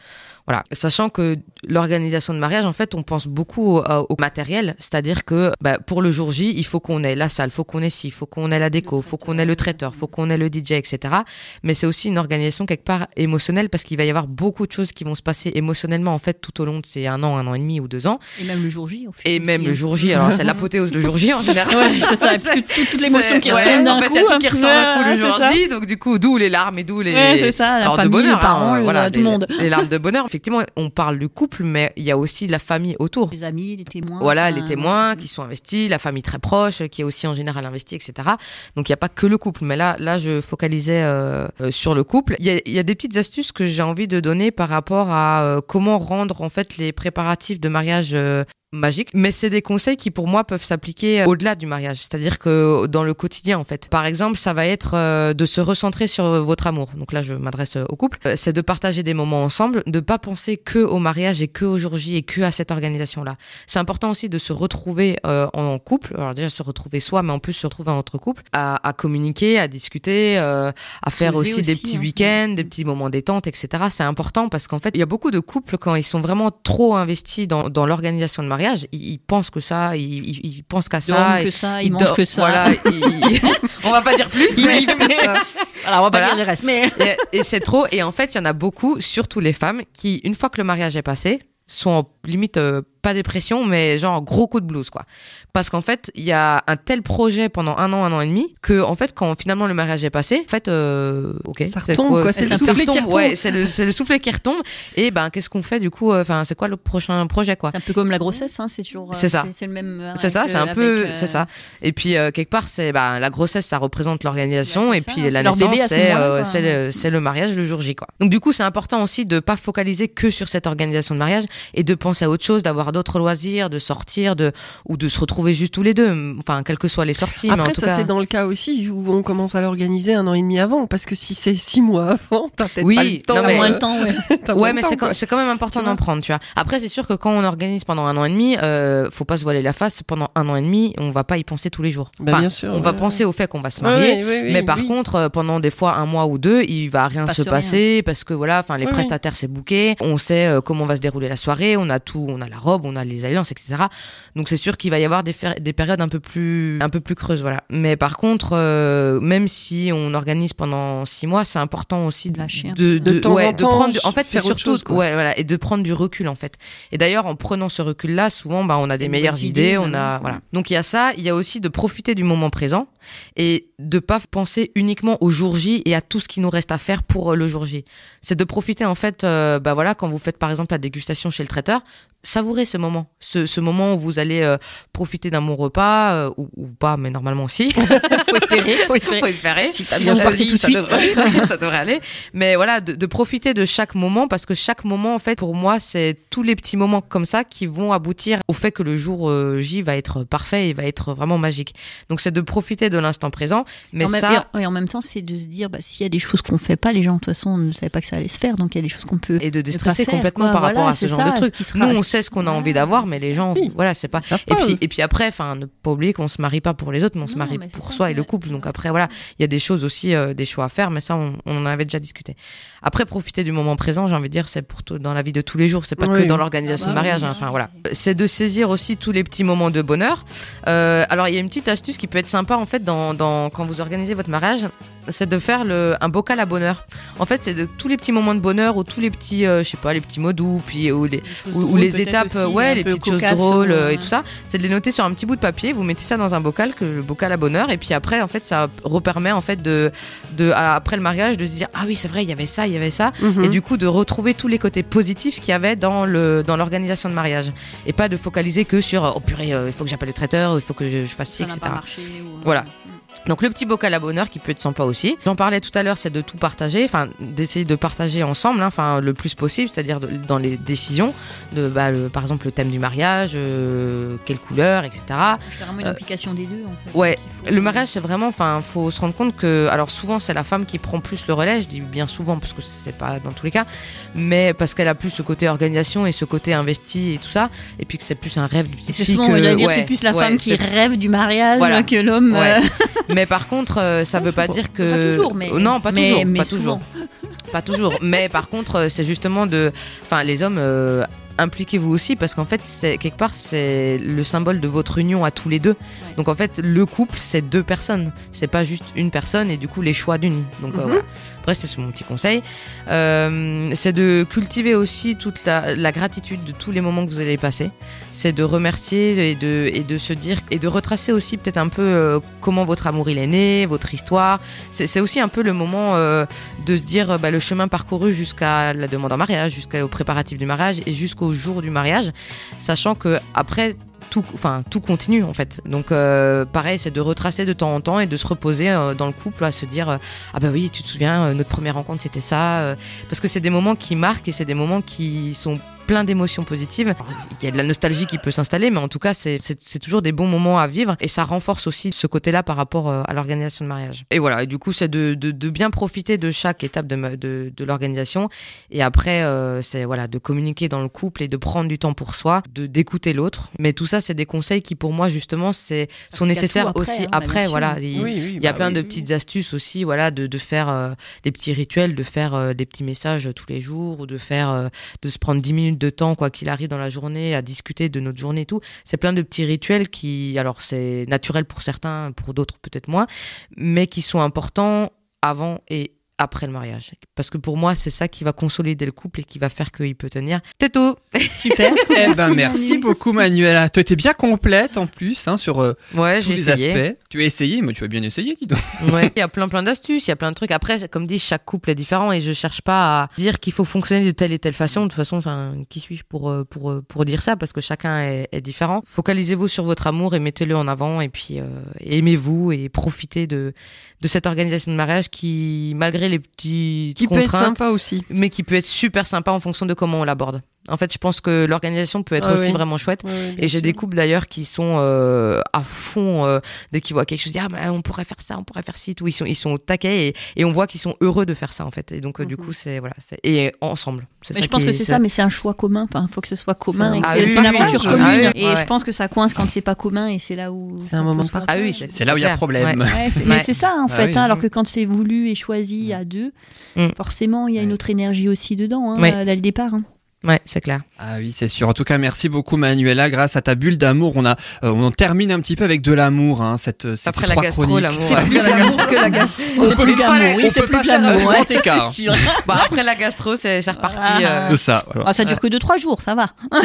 voilà. Sachant que l'organisation de mariage, en fait, on pense beaucoup au, au matériel, c'est-à-dire que bah, pour le jour J, il faut qu'on ait la salle, faut qu'on ait ci, faut qu'on ait la déco, faut qu'on ait le traiteur, faut qu'on ait le DJ, etc. Mais c'est aussi une organisation quelque part émotionnelle parce qu'il va y avoir beaucoup de choses qui vont se passer émotionnellement en fait tout au long de ces un an, un an et demi ou deux ans. Et même le jour J. au fait, Et même le hein. jour J, alors c'est l'apothéose le jour J en général. Ouais, c'est ça, et puis tout- tout- toute l'émotion C'est- qui ouais, retombe d'un En fait, il y a tout qui ressort d'un coup Ouais, le jour. J, donc du coup, d'où les larmes et d'où les. Ouais, c'est ça, la alors, de famille, bonheur, les parents, hein, voilà, tout le les- monde. Les larmes de bonheur, effectivement, on parle du couple, mais il y a aussi la famille autour. Les amis, les témoins. Voilà, enfin, les témoins qui sont investis, la famille très proche, qui est aussi en général investie, etc. Donc il n'y a pas que le couple, mais là, là, je focalisais euh, euh, sur le couple. Il y a, il y a des petites astuces que j'ai envie de donner par rapport à euh, comment rendre en fait les préparatifs de mariage euh, magique. Mais c'est des conseils qui pour moi peuvent s'appliquer au-delà du mariage, c'est-à-dire que dans le quotidien en fait. Par exemple, ça va être euh, de se recentrer sur votre amour. Donc là, je m'adresse euh, au couple. Euh, C'est de partager des moments ensemble, de pas penser que au mariage et que au jour J et que à cette organisation-là. C'est important aussi de se retrouver euh, en couple. Alors déjà se retrouver soi, mais en plus se retrouver entre couples, à, à communiquer, à discuter, euh, à faire aussi, des petits hein. week-ends, des petits moments détente, etc. C'est important parce qu'en fait, il y a beaucoup de couples quand ils sont vraiment trop investis dans, dans l'organisation de mariage, ils, ils pensent que ça, ils, ils, ils pensent qu'à Ils ça, que et- ça, ils ils mangent que ça. Voilà, ils- on va pas dire plus, Ils mais que ça. Alors, on va pas Voilà. dire le reste, mais. et, et c'est trop. Et en fait, il y en a beaucoup, surtout les femmes, qui, une fois que le mariage est passé, sont en limite euh, pas dépression, mais genre gros coup de blues, quoi. Parce qu'en fait, il y a un tel projet pendant un an, un an et demi, que en fait, quand finalement le mariage est passé, en fait, euh, ok, Ça c'est retombe, quoi, c'est ça le soufflet qui retombe, retombe. Ouais, c'est le, c'est le soufflet qui retombe. Et ben, qu'est-ce qu'on fait du coup euh, Enfin, c'est quoi le prochain projet, quoi? C'est un peu comme la grossesse, hein, c'est toujours. euh, C'est ça. C'est le même. euh, C'est ça, c'est un peu, euh, c'est ça. Et puis euh, quelque part, c'est bah, la grossesse, ça représente l'organisation, et ça, puis la naissance, ce c'est euh, c'est le, c'est le mariage le jour J, quoi. Donc du coup, c'est important aussi de pas focaliser que sur cette organisation de mariage et de penser à autre chose, d'avoir d'autres loisirs, de sortir, de ou de se retrouver juste tous les deux. Enfin, quelles que soient les sorties. mais en Après, tout ça, cas... c'est dans le cas aussi où on commence à l'organiser un an et demi avant. Parce que si c'est six mois avant, t'as peut-être Oui, pas le temps. non, mais- Moins le temps, ouais. Moins Ouais, le mais c'est quand, quoi. c'est quand même important d'en prendre, tu vois. Après, c'est sûr que quand on organise pendant un an et demi, euh, faut pas se voiler la face. Pendant un an et demi, on va pas y penser tous les jours. Bah, bien sûr, on va ouais, penser au fait qu'on va se marier, Ouais, ouais, oui, mais par oui. contre, euh, pendant des fois un mois ou deux, il va rien se rien. passer parce que voilà, enfin, les Oui, oui. prestataires c'est booké, on sait euh, comment va se dérouler la soirée, on a tout, on a la robe, on a les alliances, etc. Donc c'est sûr qu'il va y avoir des, périodes un peu plus, un peu plus creuses, voilà. Mais par contre, euh, même si on organise pendant six mois, c'est important aussi de, Lâcher de, De temps ouais, en de temps, prendre. du- En fait, c'est surtout, chose, ouais, voilà, et de prendre du recul en fait. Et d'ailleurs, en prenant ce recul-là, souvent, bah, on a des meilleures idées, idées, on a, voilà. Donc il y a ça, il y a aussi de profiter du moment présent et de pas penser uniquement au jour J et à tout ce qui nous reste à faire pour euh, le jour J. C'est de profiter en fait, euh, bah voilà, quand vous faites par exemple la dégustation chez le traiteur, savourez ce moment, ce, ce moment où vous allez euh, profiter d'un bon repas euh, ou, ou pas, mais normalement aussi. Faut espérer, faut espérer. Faut espérer. Si t'as bien Euh, parti tout de ça suite. devrait, ça devrait aller. Mais voilà, de, de profiter de chaque moment parce que chaque moment, en fait, pour moi, c'est tous les petits moments comme ça qui vont aboutir au fait que le jour euh, J va être parfait et va être vraiment magique. Donc c'est de profiter de l'instant présent. Mais en même, ça. et en- et en même temps, c'est de se dire, bah, s'il y a des choses qu'on fait pas, les gens de toute façon ne savaient pas que ça allait se faire, donc il y a des choses qu'on peut. Et de ne déstresser complètement quoi. par Voilà, rapport à ce genre ça, de truc. ce qui sera- Nous, on ce sait ce qu'on a envie d'avoir, mais les gens, voilà, c'est pas. Et pas, puis, eux. et puis après, enfin, ne pas oublier qu'on se marie pas pour les autres, mais on se marie pour ça, soi et le couple. Donc après, voilà, il y a des choses aussi, euh, des choix à faire, mais ça, on, on en avait déjà discuté. Après, profiter du moment présent, j'ai envie de dire, c'est pour tout, dans la vie de tous les jours, c'est pas Oui. que dans l'organisation Ah bah de mariage. oui, hein, Enfin voilà, c'est de saisir aussi tous les petits moments de bonheur. Euh, alors il y a une petite astuce qui peut être sympa en fait dans, dans quand vous organisez votre mariage, c'est de faire le, un bocal à bonheur. En fait, c'est de tous les petits moments de bonheur ou tous les petits, euh, je sais pas, les petits mots doux, puis ou les, ou, les étapes, aussi, euh, ouais, les petites choses drôles euh, euh, et tout ça. C'est de les noter sur un petit bout de papier. Vous mettez ça dans un bocal, que le bocal à bonheur, et puis après, en fait, ça repermet en fait de, de à- après le mariage de se dire ah oui c'est vrai il y avait ça, il y avait ça, Mhm. et du coup de retrouver tous les côtés positifs qu'il y avait dans le dans l'organisation de mariage et pas de focaliser que sur oh purée euh, il faut que j'appelle le traiteur, il faut que je, je fasse ci, Ça etc. pas marché. ou- Voilà. Donc le petit bocal à bonheur qui peut être sympa aussi. J'en parlais tout à l'heure, c'est de tout partager, enfin d'essayer de partager ensemble, hein, enfin le plus possible, c'est-à-dire dans les décisions, de bah, le- par exemple le thème du mariage, euh, quelle couleur, etc. C'est vraiment une Euh, implication des deux. En fait, Ouais, faut- le mariage c'est vraiment, enfin faut se rendre compte que, alors souvent c'est la femme qui prend plus le relais, je dis bien souvent parce que c'est pas dans tous les cas, mais parce qu'elle a plus ce côté organisation et ce côté investi et tout ça, et puis que c'est plus un rêve du petit C'est souvent, j'allais dire, c'est plus la femme qui rêve du mariage Voilà. que l'homme. Ouais. mais par contre, euh, ça veut pas dire que. Pas toujours, mais- Non, pas mais- toujours. mais pas souvent. toujours. Pas toujours. Mais par contre, euh, c'est justement de. Enfin, les hommes. euh, Impliquez-vous aussi parce qu'en fait, c'est quelque part, c'est le symbole de votre union à tous les deux. Donc en fait, le couple, c'est deux personnes. C'est pas juste une personne et du coup les choix d'une. Donc euh, Mhm. voilà. Après, c'est mon petit conseil. Euh, c'est de cultiver aussi toute la, la gratitude de tous les moments que vous allez passer. C'est de remercier et de, et de se dire et de retracer aussi peut-être un peu euh, comment votre amour il est né, votre histoire. C'est c'est aussi un peu le moment de se dire bah, le chemin parcouru jusqu'à la demande en mariage, jusqu'au préparatif du mariage et jusqu'au jour du mariage, sachant que après tout, enfin tout continue en fait. Donc euh, pareil, c'est de retracer de temps en temps et de se reposer euh, dans le couple à se dire euh, ah bah oui, tu te souviens, notre première rencontre c'était ça, parce que c'est des moments qui marquent et c'est des moments qui sont plein d'émotions positives. Il y a de la nostalgie qui peut s'installer, mais en tout cas, c'est- toujours des bons moments à vivre et ça renforce aussi ce côté-là par rapport euh, à l'organisation de mariage. Et voilà, et du coup, c'est de, de, de bien profiter de chaque étape de, de, de l'organisation et après, euh, c'est voilà, de communiquer dans le couple et de prendre du temps pour soi, de d'écouter l'autre. Mais tout ça, c'est des conseils qui, pour moi, justement, c'est sont nécessaires après, aussi hein, après. voilà, il, Oui, oui, il y a bah plein oui, de oui. petites astuces aussi, voilà, de, de faire euh, des petits rituels, de faire euh, des petits messages tous les jours, ou de faire, euh, de se prendre 10 minutes de temps, quoi qu'il arrive dans la journée, à discuter de notre journée et tout. C'est plein de petits rituels qui, alors c'est naturel pour certains, pour d'autres peut-être moins, mais qui sont importants avant et après le mariage. Parce que pour moi, c'est ça qui va consolider le couple et qui va faire qu'il peut tenir. Tout. Super. Eh ben merci beaucoup Manuela. Tu étais bien complète en plus hein, sur euh, Ouais, tous les essayé. aspects. Tu as essayé, mais tu as bien essayé, dis donc. Ouais, il y a plein plein d'astuces, il y a plein de trucs. Après, comme dit, chaque couple est différent et je cherche pas à dire qu'il faut fonctionner de telle et telle façon. De toute façon, enfin, qui suis-je pour euh, pour euh, pour dire ça? Parce que chacun est, est différent. Focalisez-vous sur votre amour et mettez-le en avant et puis euh, aimez-vous et profitez de de cette organisation de mariage qui, malgré les petits Qui peut être contraintes, sympa aussi. mais qui peut être super sympa en fonction de comment on l'aborde. En fait, je pense que l'organisation peut être Ah aussi oui. vraiment chouette. Et j'ai des couples d'ailleurs qui sont euh, à fond euh, dès qu'ils voient quelque chose, ils disent, ah bah, on pourrait faire ça, on pourrait faire ci, tout. Ils sont ils sont au taquet et, et on voit qu'ils sont heureux de faire ça en fait. Et donc euh, du coup c'est voilà, c'est et ensemble. Mais ça je pense qui que est- c'est ça, mais c'est un choix commun. Enfin, il faut que ce soit commun. Ah c'est oui, une aventure commune. Ah oui, et ouais. je pense que ça coince quand c'est pas commun et c'est là où. C'est un moment pose de partage. Ah oui, c'est là où il y a problème. Mais c'est ça en Ah fait, hein, alors que quand c'est voulu et choisi à deux, Mm. forcément il y a une autre énergie aussi dedans, hein, dès le départ. Hein. Ouais, c'est clair. Ah oui, c'est sûr. En tout cas, merci beaucoup Manuela. Grâce à ta bulle d'amour, on a, euh, on en termine un petit peu avec de l'amour, hein, cette, ces, Après ces la trois gastro, l'amour, C'est ouais. après la gastro. que la gastro. On peut plus d'amour, oui, c'est plus ouais, écart. sûr. Bah après la gastro, c'est reparti. Ah. euh, C'est ça. voilà. Ah, ça dure que 2-3 jours, ça va.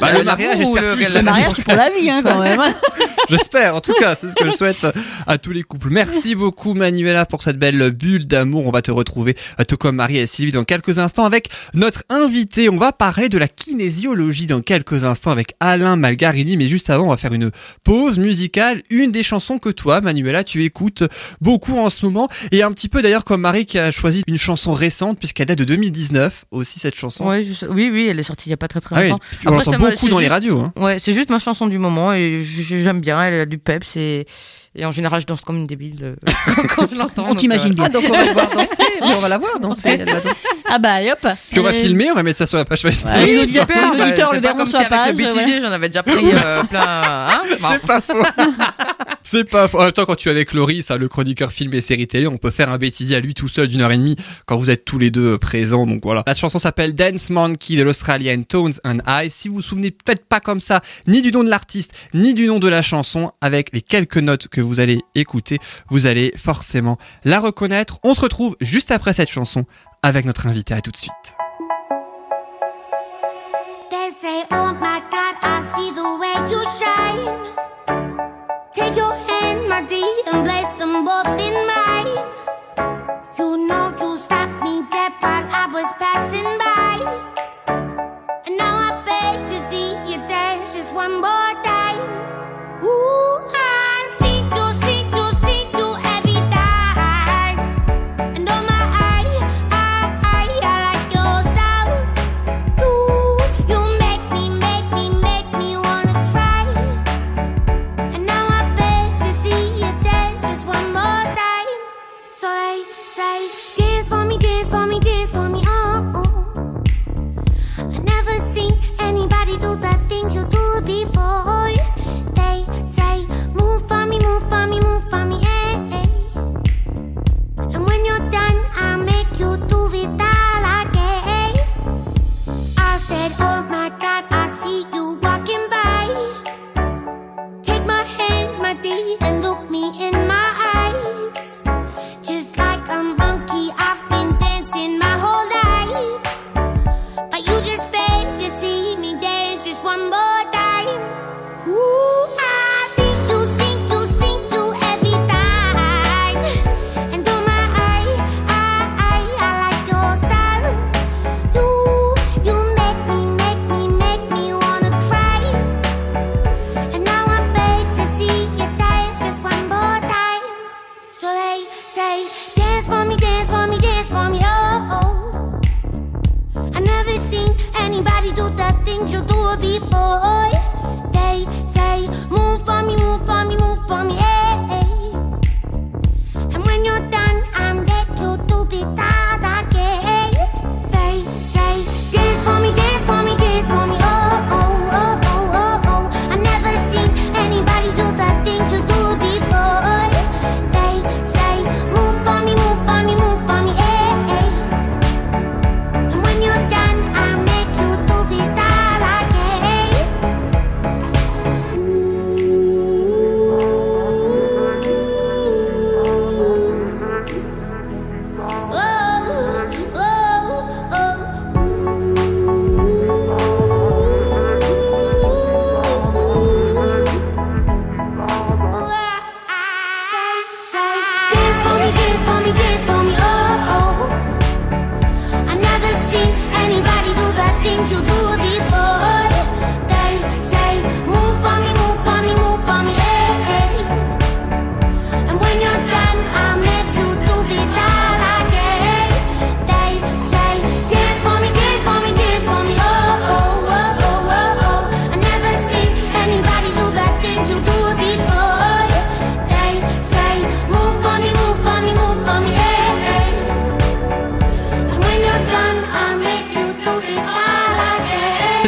Bah, Euh, le mariage, l'amour ou le- plus. la Le mariage, c'est pour la vie hein, quand même. J'espère, en tout cas, c'est ce que je souhaite à tous les couples. Merci beaucoup Manuela pour cette belle bulle d'amour. On va te retrouver, euh, tout comme Marie et Sylvie, dans quelques instants avec notre invité. On va parler de la kinésiologie dans quelques instants avec Alain Malgarini. Mais juste avant, on va faire une pause musicale. Une des chansons que toi, Manuela, tu écoutes beaucoup en ce moment. Et un petit peu d'ailleurs comme Marie qui a choisi une chanson récente puisqu'elle date de 2019 aussi cette chanson. Ouais, je sais- oui, oui, elle est sortie il y a pas très très Ah oui, longtemps. on l'entend beaucoup dans les radios. Hein. Ouais, c'est juste ma chanson du moment et j'aime bien. Elle a du peps et, et en général, je danse comme une débile euh, quand je l'entends. On donc, t'imagine euh, bien. Ah, donc on va le voir danser. Mais on va la voir danser. Elle va danser. Ah bah allez, hop. Puis on va Euh, filmer, on va mettre ça sur la page Facebook. Ouais, les Oui, auditeurs, super, les bah, auditeurs c'est le pas verront comme sur si la avec le page, bêtisier, j'en avais déjà pris euh, plein. Hein Bon. C'est pas faux. C'est pas faux. En même temps, quand tu es avec Loris, hein, le chroniqueur film et série télé, on peut faire un bêtisier à lui tout seul d'une heure et demie quand vous êtes tous les deux présents. Donc voilà. La chanson s'appelle Dance Monkey de l'Australian Tones and I. Si vous vous souvenez peut-être pas comme ça, ni du nom de l'artiste, ni du nom de la chanson, avec les quelques notes que vous allez écouter, vous allez forcément la reconnaître. On se retrouve juste après cette chanson avec notre invité. À tout de suite.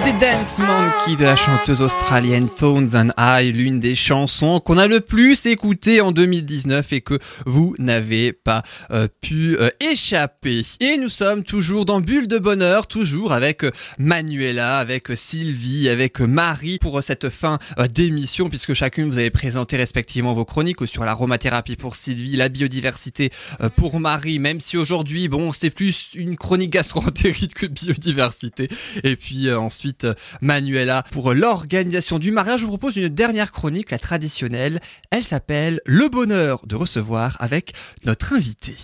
C'était Dance Monkey de la chanteuse australienne Tones and I, l'une des chansons qu'on a le plus écoutées en 2019 et que vous n'avez pas euh, pu euh, échapper. Et nous sommes toujours dans Bulle de Bonheur, toujours avec euh, Manuela, avec Sylvie, avec Marie pour cette fin d'émission puisque chacune vous avez présenté respectivement vos chroniques sur l'aromathérapie pour Sylvie, la biodiversité pour Marie, même si aujourd'hui, bon, c'était plus une chronique gastroentérite que biodiversité. Et puis ensuite, euh, Manuela pour l'organisation du mariage. Je vous propose une dernière chronique, la traditionnelle. Elle s'appelle Le bonheur de recevoir avec notre invité.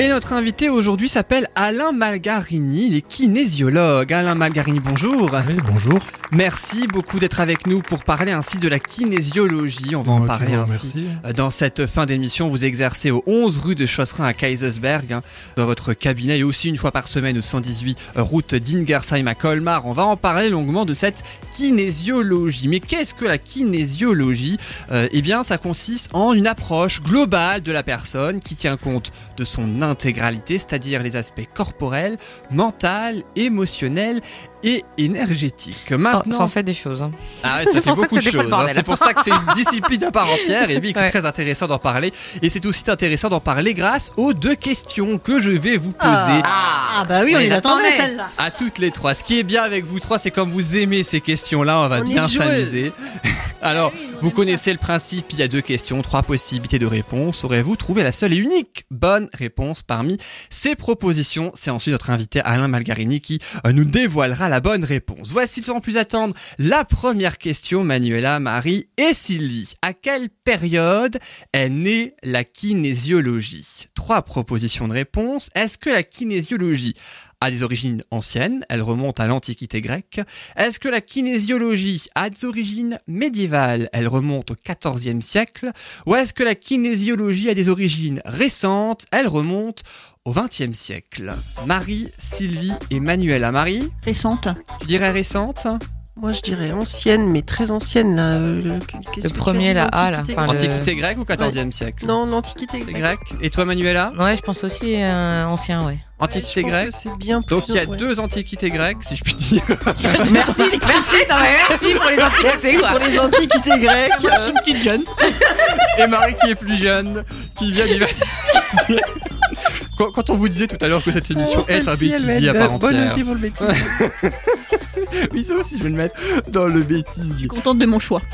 Et notre invité aujourd'hui s'appelle Alain Malgarini, il est kinésiologue. Alain Malgarini, bonjour. Oui, bonjour. Merci beaucoup d'être avec nous pour parler ainsi de la kinésiologie. On va en Moi parler ainsi. Dans cette fin d'émission, vous exercez au 11 rue de Chosserin à Kaisersberg, hein, dans votre cabinet, et aussi une fois par semaine au 118 route d'Ingersheim à Colmar. On va en parler longuement de cette kinésiologie. Mais qu'est-ce que la kinésiologie? Euh, Eh bien, ça consiste en une approche globale de la personne qui tient compte de son intégralité, c'est-à-dire les aspects corporels, mental, émotionnel et énergétique. Maintenant, Ça en fait des choses. hein. ah ouais, ça fait beaucoup de choses. hein. C'est pour ça que c'est une discipline à part entière et oui, c'est Ouais. très intéressant d'en parler. Et c'est aussi intéressant d'en parler grâce aux deux questions que je vais vous poser. Ah, bah oui, on, les attendait, celles-là. À toutes les trois. Ce qui est bien avec vous trois, c'est comme vous aimez ces questions-là, on va On bien s'amuser. Alors, vous connaissez le principe, il y a deux questions, trois possibilités de réponse. Aurez-vous trouvé la seule et unique bonne réponse parmi ces propositions C'est ensuite notre invité Alain Malgarini qui euh, nous dévoilera la bonne réponse. Voici sans plus attendre la première question, Manuela, Marie et Sylvie. À quelle période est née la kinésiologie? Trois propositions de réponse. Est-ce que la kinésiologie a des origines anciennes, elle remonte à l'Antiquité grecque. Est-ce que la kinésiologie a des origines médiévales, elle remonte au XIVe siècle Ou est-ce que la kinésiologie a des origines récentes, elle remonte au XXe siècle Marie, Sylvie et Manuela. Marie? Récente. Tu dirais récente Moi, je dirais ancienne, mais très ancienne. Là. euh, Le, premier, là, A, là, l'Antiquité enfin, le- Antiquité grecque ou XIVe siècle Non, l'Antiquité grecque. grec. Et toi Manuela Ouais, je pense aussi euh, ancien, ouais. Antiquité grecque que c'est bien plus. Donc il y a ouais. deux antiquités grecques, si je puis dire. merci, merci, non, mais merci pour les antiquités, Merci quoi. pour les antiquités grecques. Je suis une petite jeune. Et Marie qui est plus jeune, qui vient d'y quand, quand on vous disait tout à l'heure que cette émission Oh, est un bêtisier à part Bonne entière. aussi pour le bêtisier. Oui, ça aussi, je vais le mettre dans le bêtisier. Contente de mon choix.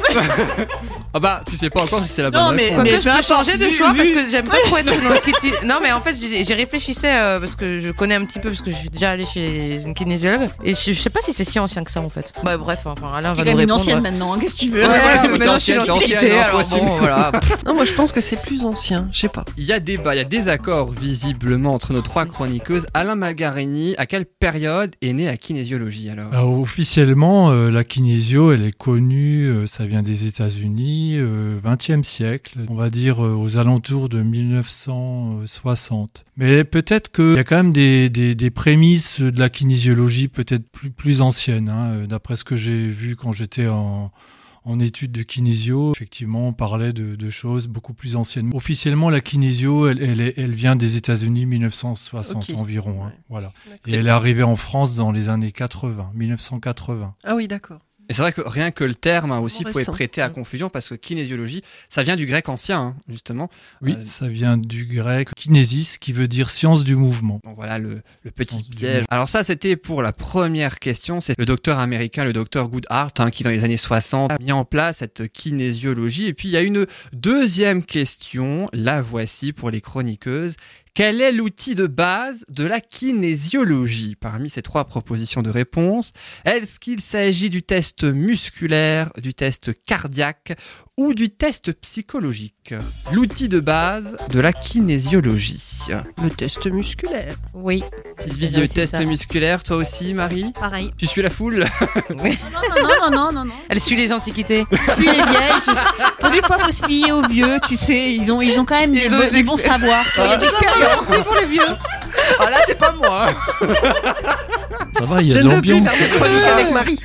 Ah bah, tu sais pas encore si c'est la bonne Non, mais- réponse. Quoique mais je peu peux changer de vu- choix parce que j'aime pas trop être dans le kiti- Non, mais en fait, j'y réfléchissais euh, parce que je connais un petit peu, parce que je suis déjà allée chez une kinésiologue. Et je, je sais pas si c'est si ancien que ça en fait. Bah, bref, enfin, Alain Tu va es nous même une répondre. ancienne maintenant, hein, qu'est-ce que tu veux Ouais, Ouais, mais mais maintenant je suis l'antiquité, alors bon, voilà. Non, moi je pense que c'est plus ancien, je sais pas. Il y a débat, il y a des accords visiblement entre nos trois chroniqueuses. Alain Malgarini, à quelle période est née la kinésiologie alors? Alors, officiellement, euh, la kinésio, elle est connue, euh, ça vient des États-Unis, euh, 20e siècle, on va dire euh, aux alentours de 1960. Mais peut-être qu'il y a quand même des, des, des prémices de la kinésiologie peut-être plus, plus anciennes, hein, euh, d'après ce que j'ai vu quand j'étais en, en études de kinésio. Effectivement, on parlait de, de choses beaucoup plus anciennes. Officiellement, la kinésio, elle, elle, elle vient des États-Unis 1960 Ok. environ. hein, voilà. Et elle est arrivée en France dans les années 80, 1980. Ah oui, d'accord. Et c'est vrai que rien que le terme hein, aussi Bon, pouvait prêter à confusion parce que kinésiologie, ça vient du grec ancien, hein, justement. Oui, Euh, ça vient du grec kinésis, qui veut dire science du mouvement. Donc voilà le, le petit piège. Alors ça, c'était pour la première question. C'est le docteur américain, le docteur Goodhart, hein, qui dans les années 60 a mis en place cette kinésiologie. Et puis il y a une deuxième question. La voici pour les chroniqueuses. Quel est l'outil de base de la kinésiologie? Parmi ces trois propositions de réponse, est-ce qu'il s'agit du test musculaire, du test cardiaque ou du test psychologique L'outil de base de la kinésiologie. Le test musculaire. Oui. Sylvie dit C'est le test ça. musculaire, toi aussi, Marie Pareil. Tu suis la foule Non, non, non, non, non, non. Elle suit les antiquités. Puis les vieilles, je- faut des fois faut se fier aux vieux, tu sais, ils ont, ils ont quand même des, Ils ont bo- des des bons savoirs. Il y a d'expérience, c'est pour les vieux. Ah là, c'est pas moi Ça va, il y Je a ne de l'ambiance. avec Marie.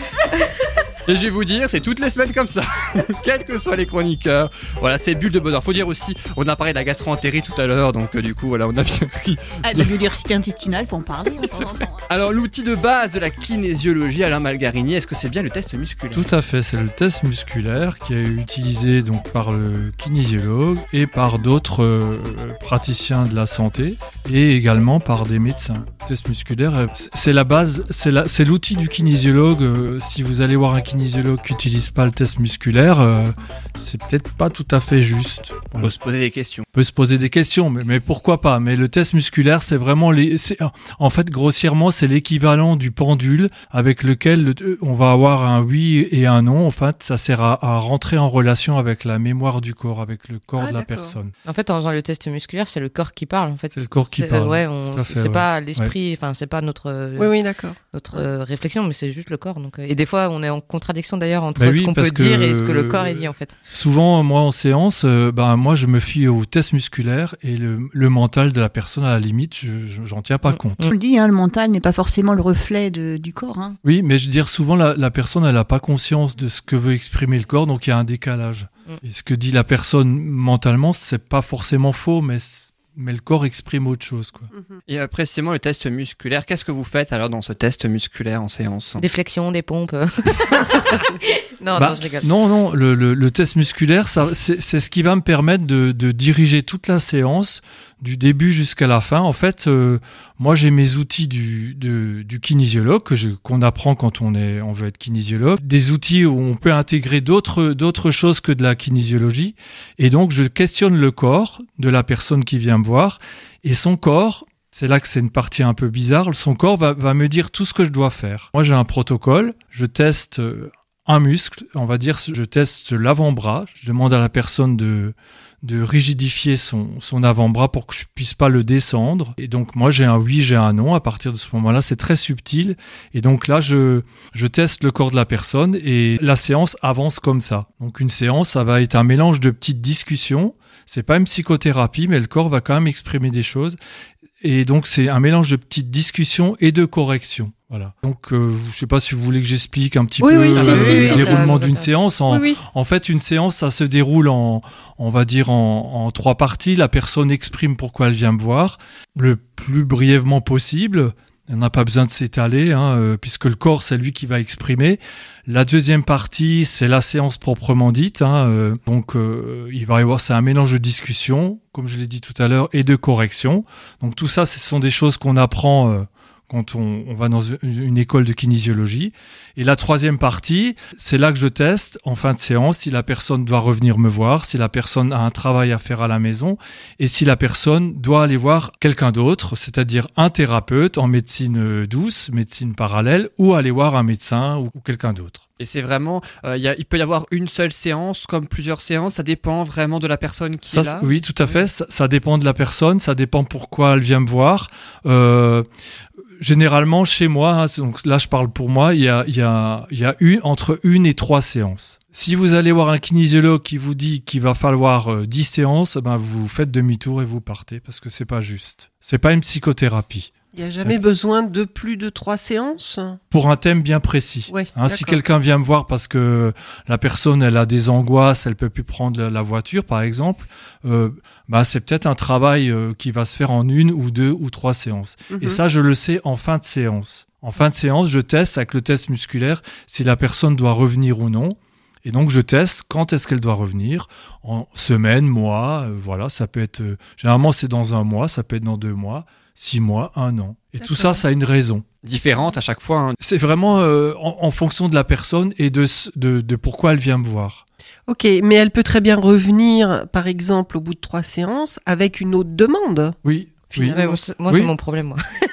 Et je vais vous dire, c'est toutes les semaines comme ça, quels que soient les chroniqueurs. Voilà, c'est bulle de bonheur. Faut dire aussi, on a parlé de la gastro-entérite tout à l'heure, donc euh, du coup, voilà, on a bien pris. Ah, de la biodiversité intestinale, faut en parler. hein. Alors, l'outil de base de la kinésiologie, Alain Malgarini, est-ce que c'est bien le test musculaire? Tout à fait, c'est le test musculaire qui est utilisé donc par le kinésiologue et par d'autres euh, praticiens de la santé et également par des médecins. Le test musculaire, euh, c'est- la base, c'est l'outil du kinésiologue. euh, si vous allez voir un kinésiologue qui n'utilise pas le test musculaire, euh, c'est peut-être pas tout à fait juste. On peut se poser des questions. On peut se poser des questions, mais, mais pourquoi pas? Mais le test musculaire, c'est vraiment les. En fait, grossièrement, c'est l'équivalent du pendule avec lequel le- on va avoir un oui et un non. En fait, ça sert à, à rentrer en relation avec la mémoire du corps, avec le corps Ah, de la personne. En fait, en faisant le test musculaire, c'est le corps qui parle. En fait, C'est le corps qui parle, Ouais, c'est ouais. pas l'esprit, enfin, c'est pas notre. euh, Oui, oui, d'accord. notre euh, réflexion, mais c'est juste le corps. Donc, euh, et des fois, on est en contradiction d'ailleurs entre Bah ce qu'on peut dire et ce que le corps est dit en fait. Souvent, moi en séance, euh, ben moi je me fie au test musculaire et le, le mental de la personne à la limite, je- je- j'en tiens pas Mm. compte. Je le dis, hein, le mental n'est pas forcément le reflet de- du corps. hein. Oui, mais je veux dire, souvent, la, la personne, elle n'a pas conscience de ce que veut exprimer le corps, donc il y a un décalage. Mm. Et ce que dit la personne mentalement, c'est pas forcément faux, mais, mais le corps exprime autre chose. Quoi. Et euh, précisément, le test musculaire, qu'est-ce que vous faites alors dans ce test musculaire en séance? Des flexions, des pompes. non, Bah, non, je rigole. non, non, le, le- le test musculaire, ça, c'est c'est ce qui va me permettre de, de diriger toute la séance, du début jusqu'à la fin. En fait, euh, moi, j'ai mes outils du, de- du kinésiologue qu'on apprend quand on, est, on veut être kinésiologue, des outils où on peut intégrer d'autres d'autres choses que de la kinésiologie. Et donc, je questionne le corps de la personne qui vient me voir, et son corps. C'est là que c'est une partie un peu bizarre. Son corps va, va me dire tout ce que je dois faire. Moi, j'ai un protocole. Je teste euh, un muscle, on va dire, je teste l'avant-bras, je demande à la personne de, de rigidifier son, son avant-bras pour que je puisse pas le descendre. Et donc moi j'ai un oui, j'ai un non. À partir de ce moment-là, c'est très subtil. Et donc là, je, je teste le corps de la personne et la séance avance comme ça. Donc une séance, ça va être un mélange de petites discussions. C'est pas une psychothérapie, mais le corps va quand même exprimer des choses. Et donc c'est un mélange de petites discussions et de corrections. Voilà. Donc euh, je sais pas si vous voulez que j'explique un petit Oui, peu oui, si, le si, si, déroulement d'une séance. En, Oui, oui. en fait, une séance, ça se déroule en, on va dire en, en trois parties. La personne exprime pourquoi elle vient me voir le plus brièvement possible. On n'a pas besoin de s'étaler, hein, euh, puisque le corps, c'est lui qui va exprimer. La deuxième partie, c'est la séance proprement dite. hein, euh, donc, euh, il va y avoir, c'est un mélange de discussion, comme je l'ai dit tout à l'heure, et de correction. Donc, tout ça, ce sont des choses qu'on apprend, euh, quand on, on va dans une, école de kinésiologie. Et la troisième partie, c'est là que je teste en fin de séance si la personne doit revenir me voir, si la personne a un travail à faire à la maison et si la personne doit aller voir quelqu'un d'autre, c'est-à-dire un thérapeute en médecine euh, douce, médecine parallèle, ou aller voir un médecin ou, ou quelqu'un d'autre. Et c'est vraiment, euh, il y a- il peut y avoir une seule séance comme plusieurs séances, ça dépend vraiment de la personne qui Ça, est là? oui, tout à fait. Ça, ça dépend de la personne, ça dépend pourquoi elle vient me voir. Euh, généralement, chez moi, hein, donc là je parle pour moi, il y a, il entre une et trois séances. Si vous allez voir un kinésiologue qui vous dit qu'il va falloir euh, 10 séances, ben vous faites demi-tour et vous partez parce que c'est pas juste. C'est pas une psychothérapie. Il n'y a jamais besoin de plus de trois séances Pour un thème bien précis. Ouais, Hein, si quelqu'un vient me voir parce que la personne elle a des angoisses, elle peut plus prendre la, voiture par exemple, euh, bah, c'est peut-être un travail euh, qui va se faire en une ou deux ou trois séances. Mhm. Et ça je le sais en fin de séance. En fin de séance, je teste avec le test musculaire si la personne doit revenir ou non. Et donc je teste quand est-ce qu'elle doit revenir en semaine, mois, euh, voilà, ça peut être généralement c'est dans un mois, ça peut être dans deux mois, six mois, un an. Et tout ça, ça a une raison. Différente à chaque fois. hein. C'est vraiment euh, en, en fonction de la personne et de, de, de pourquoi elle vient me voir. Ok, mais elle peut très bien revenir, par exemple, au bout de trois séances, avec une autre demande. Oui. oui. Ouais, moi, c'est- moi, Oui. c'est mon problème, moi.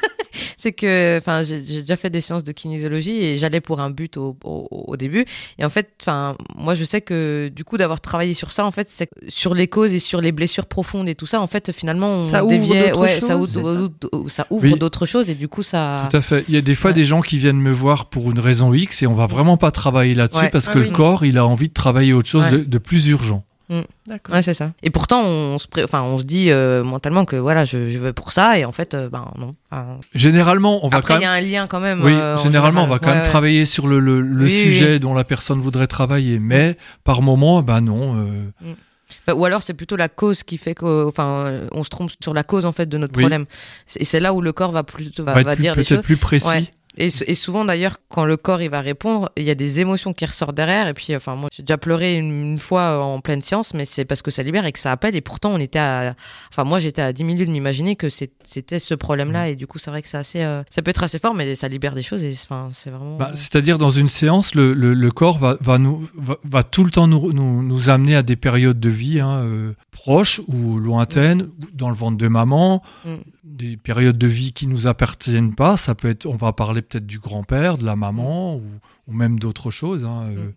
c'est que, enfin, j'ai j'ai déjà fait des séances de kinésiologie et j'allais pour un but au, au, au début. Et en fait, enfin, moi, je sais que du coup, d'avoir travaillé sur ça, en fait, c'est que sur les causes et sur les blessures profondes et tout ça, en fait, finalement, on Ça ouvre déviait, ouais, choses, ça ouvre- ça ouvre Oui. d'autres choses et du coup, ça. Tout à fait. Il y a des fois des gens qui viennent me voir pour une raison X et on va vraiment pas travailler là-dessus Ouais. parce Ah que oui. le corps, il a envie de travailler autre chose Ouais. de, de plus urgent. Mm. D'accord. Ouais, c'est ça. Et pourtant, on se, pré- enfin, on se dit euh, mentalement que voilà, je, je veux pour ça, et en fait, euh, ben non. Enfin, Généralement, on va Après, quand il y même. a un lien quand même. Oui, euh, en généralement, on va général. quand même Ouais, ouais. travailler sur le, le, le Oui, sujet oui. dont la personne voudrait travailler. Mais par moment, ben non. euh, Bah, Ou alors c'est plutôt la cause qui fait que, enfin, on se trompe sur la cause en fait de notre Oui. problème. Et c'est là où le corps va plutôt va, Va va plus- dire des peut-être choses. plus précis. Et, souvent d'ailleurs, quand le corps il va répondre, il y a des émotions qui ressortent derrière. Et puis, enfin, moi j'ai déjà pleuré une, une fois en pleine séance, mais c'est parce que ça libère et que ça appelle. Et pourtant, on était à, enfin, moi j'étais à 10 minutes de m'imaginer que c'était ce problème-là. Et du coup, c'est vrai que c'est assez, euh, ça peut être assez fort, mais ça libère des choses. Et enfin, c'est vraiment. Bah, C'est-à-dire dans une séance, le, le, le corps va, va, nous, va, va tout le temps nous, nous, nous amener à des périodes de vie hein, euh, proches ou lointaines, dans le ventre de maman, Mm. des périodes de vie qui nous appartiennent pas. Ça peut être, on va parler peut-être du grand-père, de la maman ou, ou même d'autres choses. hein, euh.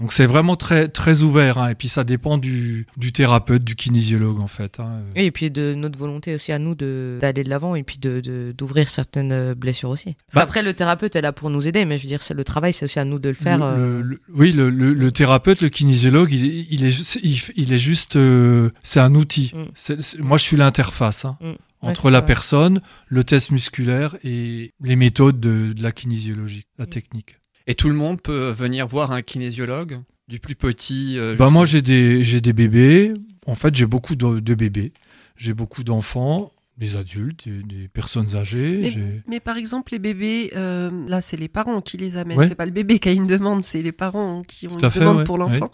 Donc c'est vraiment très très ouvert. hein, et puis ça dépend du, du thérapeute, du kinésiologue en fait. hein, euh. Oui, et puis de notre volonté aussi à nous de d'aller de l'avant et puis de de- d'ouvrir certaines blessures aussi. Parce Bah- qu'après le thérapeute est là pour nous aider, mais je veux dire c'est le travail, c'est aussi à nous de le faire. Le- euh, le- oui, le, thérapeute, le kinésiologue, il, est- il est, juste- il, il est juste, euh, c'est un outil. Mm. Moi, je suis l'interface hein, Mm. Entre la ça. personne, le test musculaire et les méthodes de, de la kinésiologie, Mm. la technique. Et tout le monde peut venir voir un kinésiologue, du plus petit. euh, Bah moi, j'ai des, j'ai des bébés. En fait, j'ai beaucoup de, de bébés. J'ai beaucoup d'enfants, des adultes, des, des personnes âgées. Mais, par exemple, les bébés, euh, là, c'est les parents qui les amènent. Ouais. C'est pas le bébé qui a une demande, c'est les parents qui ont une fait, demande ouais, pour l'enfant.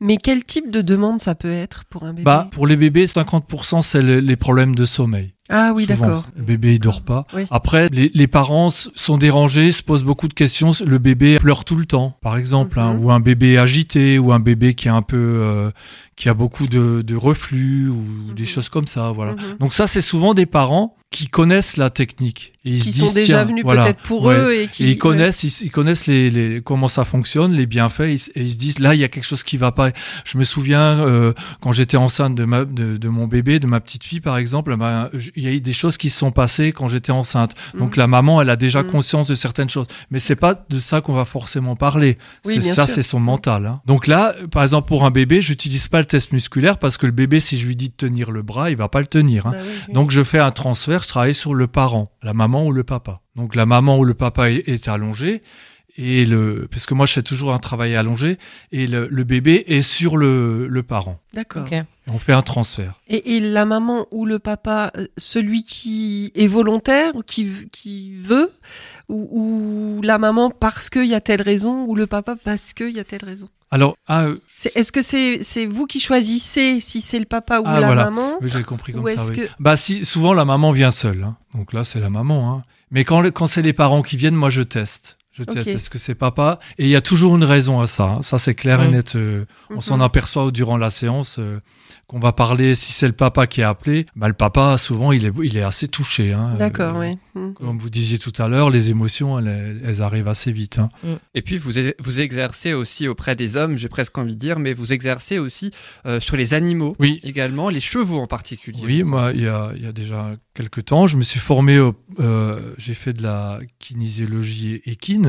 Mais quel type de demande ça peut être pour un bébé? Bah, pour les bébés, 50% c'est le- les problèmes de sommeil. Ah oui, d'accord. Le bébé, il dort pas. Oui. Après, les, les parents sont dérangés, se posent beaucoup de questions. Le bébé pleure tout le temps, par exemple, hein, Mhm. ou un bébé agité, ou un bébé qui est un peu, euh, qui a beaucoup de, de reflux, ou des choses comme ça, voilà. Mhm. Donc ça, c'est souvent des parents qui connaissent la technique. Et ils Qui se sont disent, déjà venus voilà, peut-être pour ouais. eux et qui- ils connaissent, ils, ils connaissent les, les, comment ça fonctionne, les bienfaits, et, ils- et ils se disent là, il y a quelque chose qui va pas. Je me souviens euh, quand j'étais enceinte de, ma, de, de mon bébé, de ma petite fille par exemple, ben, il y a eu des choses qui se sont passées quand j'étais enceinte. Donc Mhm. la maman, elle a déjà Mhm. conscience de certaines choses, mais c'est pas de ça qu'on va forcément parler. Oui, ça, c'est son mental. hein. Donc là, par exemple pour un bébé, j'utilise pas le test musculaire parce que le bébé, si je lui dis de tenir le bras, il va pas le tenir. hein. Bah oui, oui. Donc je fais un transfert, je travaille sur le parent, la maman ou le papa. Donc la maman ou le papa est, est allongé et le parce que moi je fais toujours un travail allongé et le, le bébé est sur le, le parent. D'accord. On fait un transfert. Et, et la maman ou le papa, euh, celui qui est volontaire, ou qui, qui veut, ou, ou la maman parce qu'il y a telle raison, ou le papa parce qu'il y a telle raison Alors ah, euh, Est-ce que c'est vous qui choisissez si c'est le papa ou ah, la voilà. maman Oui, j'ai compris comme Ou ça. oui. que- Bah si souvent la maman vient seule. hein. Donc là c'est la maman. Hein. Mais quand, quand c'est les parents qui viennent, moi je teste. Je teste. Est-ce que c'est papa Et il y a toujours une raison à ça. hein. Ça c'est clair et Mm. net. euh, on s'en Mhm. aperçoit durant la séance euh, qu'on va parler. Si c'est le papa qui a appelé, bah, le papa souvent il est, il est assez touché. hein. D'accord, Euh, ouais. Mm. Comme vous disiez tout à l'heure, les émotions, elles, elles arrivent assez vite. hein. Et puis vous, vous exercez aussi auprès des hommes, j'ai presque envie de dire, mais vous exercez aussi euh, sur les animaux Oui. également, les chevaux en particulier. Oui, moi, il y a, il y a déjà quelques temps, je me suis formé, euh, j'ai fait de la kinésiologie équine,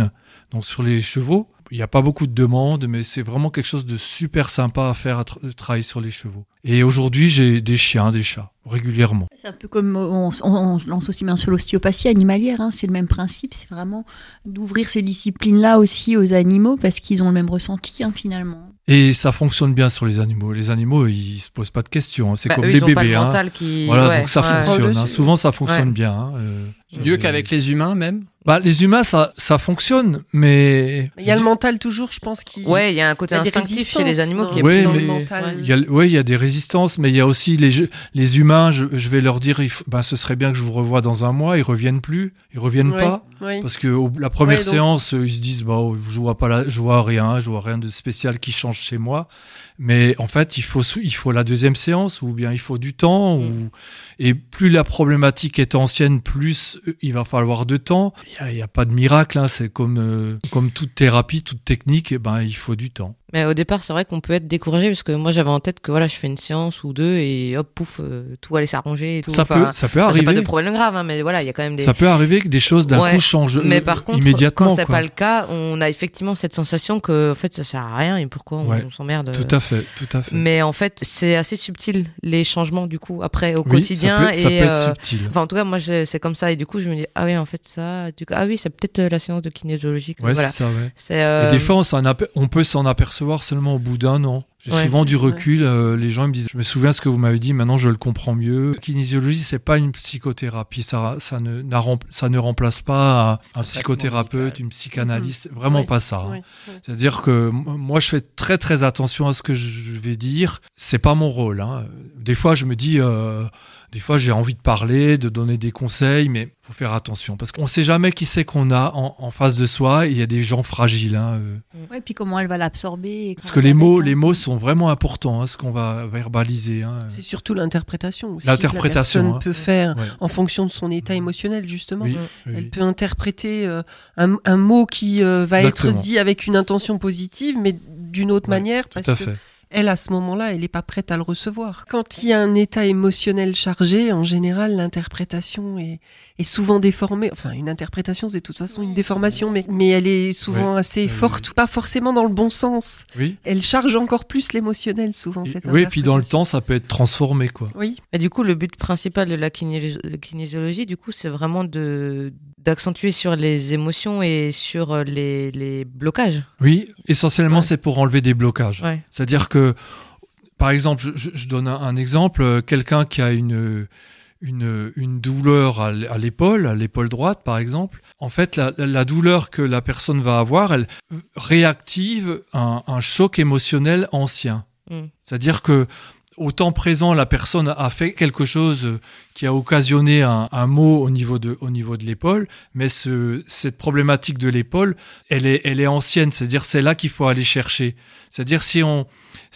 donc sur les chevaux. Il n'y a pas beaucoup de demandes, mais c'est vraiment quelque chose de super sympa à faire, à tra- travailler sur les chevaux. Et aujourd'hui, j'ai des chiens, des chats, régulièrement. C'est un peu comme euh, on, on- on se lance aussi bien sur l'ostéopathie animalière, hein, c'est le même principe, c'est vraiment d'ouvrir ces disciplines-là aussi aux animaux parce qu'ils ont le même ressenti hein, finalement. Et ça fonctionne bien sur les animaux. Les animaux, ils se posent pas de questions. hein. C'est Bah, comme eux, les ils ont pas bébés. le hein. mental qui- Voilà, ouais, donc ça ouais. fonctionne. hein. Souvent, ça fonctionne Ouais. bien. hein. Euh, Mieux qu'avec les humains même bah, les humains, ça, ça fonctionne, mais Il y a le mental toujours, je pense, qui. Ouais, il y a un côté a instinctif chez les animaux qui est Ouais, plus dans mais- le mental. Il y a, ouais, il y a des résistances, mais il y a aussi les, jeux- les humains. Je, je vais leur dire, faut- ben, ce serait bien que je vous revoie dans un mois. Ils reviennent plus, ils reviennent Ouais, pas, ouais. parce que au- la première Ouais, donc- séance, euh, ils se disent, bah, oh, je vois pas, la, je vois rien, je vois rien de spécial qui change chez moi. Mais en fait, il faut, il faut la deuxième séance, ou bien il faut du temps, ou, et plus la problématique est ancienne, plus euh, il va falloir de temps. Il y a, pas de miracle, hein, c'est comme, euh, comme toute thérapie, toute technique, eh ben, il faut du temps. Mais au départ, c'est vrai qu'on peut être découragé parce que moi j'avais en tête que voilà, je fais une séance ou deux et hop, pouf, euh, tout allait s'arranger et tout. Ça Enfin, peut- ça peut arriver. pas de problème grave, hein, mais voilà, il y a quand même des. Ça peut arriver que des choses d'un Ouais. coup changent Mais euh, par contre, immédiatement. quand c'est pas le cas, on a effectivement cette sensation que en fait ça sert à rien et pourquoi on- Ouais. on s'emmerde. Tout à fait, tout à fait. Mais en fait, c'est assez subtil les changements du coup après au Oui, quotidien ça peut ça et peut être euh, subtil. Enfin, en tout cas, moi c'est comme ça et du coup je me dis ah oui en fait ça, du coup, ah oui c'est peut-être euh, la séance de kinésiologie. Ouais, voilà. c'est ça, ouais. Euh, Et des fois, on, on peut s'en apercevoir seulement au bout d'un an. J'ai Ouais. souvent du recul. euh, les gens me disent, je me souviens ce que vous m'avez dit, maintenant je le comprends mieux. Kinésiologie, c'est pas une psychothérapie. Ça, ça, ne, n'a rem- ça ne remplace pas un, un psychothérapeute, une psychanalyste. Vraiment Oui, pas ça. hein. oui, oui. C'est-à-dire que moi, je fais très très attention à ce que je vais dire. C'est pas mon rôle. hein. Des fois, je me dis, euh, des fois, j'ai envie de parler, de donner des conseils, mais faut faire attention parce qu'on sait jamais qui c'est qu'on a en, en face de soi. et Il y a des gens fragiles. hein, euh. Ouais, puis comment elle va l'absorber. et Parce que les mots, hein. les mots sont vraiment importants, hein, ce qu'on va verbaliser. hein. C'est surtout l'interprétation aussi. L'interprétation, Que la hein. personne peut faire Ouais. en fonction de son état émotionnel, justement. Oui, oui, Elle oui. peut interpréter euh, un, un mot qui euh, va Exactement. être dit avec une intention positive, mais d'une autre Ouais, manière, tout parce à que fait. Elle, à ce moment-là, elle n'est pas prête à le recevoir. Quand il y a un état émotionnel chargé, en général, l'interprétation est, est souvent déformée. Enfin, une interprétation, c'est de toute façon une déformation, mais, mais elle est souvent assez Oui, forte, pas forcément dans le bon sens. Oui. Elle charge encore plus l'émotionnel, souvent, cette Oui, et puis dans le temps, ça peut être transformé, quoi. Oui. Et du coup, le but principal de la kiné- kinésiologie, du coup, c'est vraiment de d'accentuer sur les émotions et sur euh, les, les blocages. Oui, essentiellement, c'est pour enlever des blocages. Ouais. C'est-à-dire que, par exemple, je, je donne un, un exemple, euh, quelqu'un qui a une, une, une douleur à l'épaule, à l'épaule droite, par exemple, en fait, la, douleur que la personne va avoir, elle réactive un, un choc émotionnel ancien. Mm. C'est-à-dire que au temps présent, la personne a fait quelque chose euh, qui a occasionné un, un mot au niveau de, au niveau de l'épaule, mais ce, cette problématique de l'épaule, elle est, elle est ancienne, c'est-à-dire c'est là qu'il faut aller chercher. C'est-à-dire si on,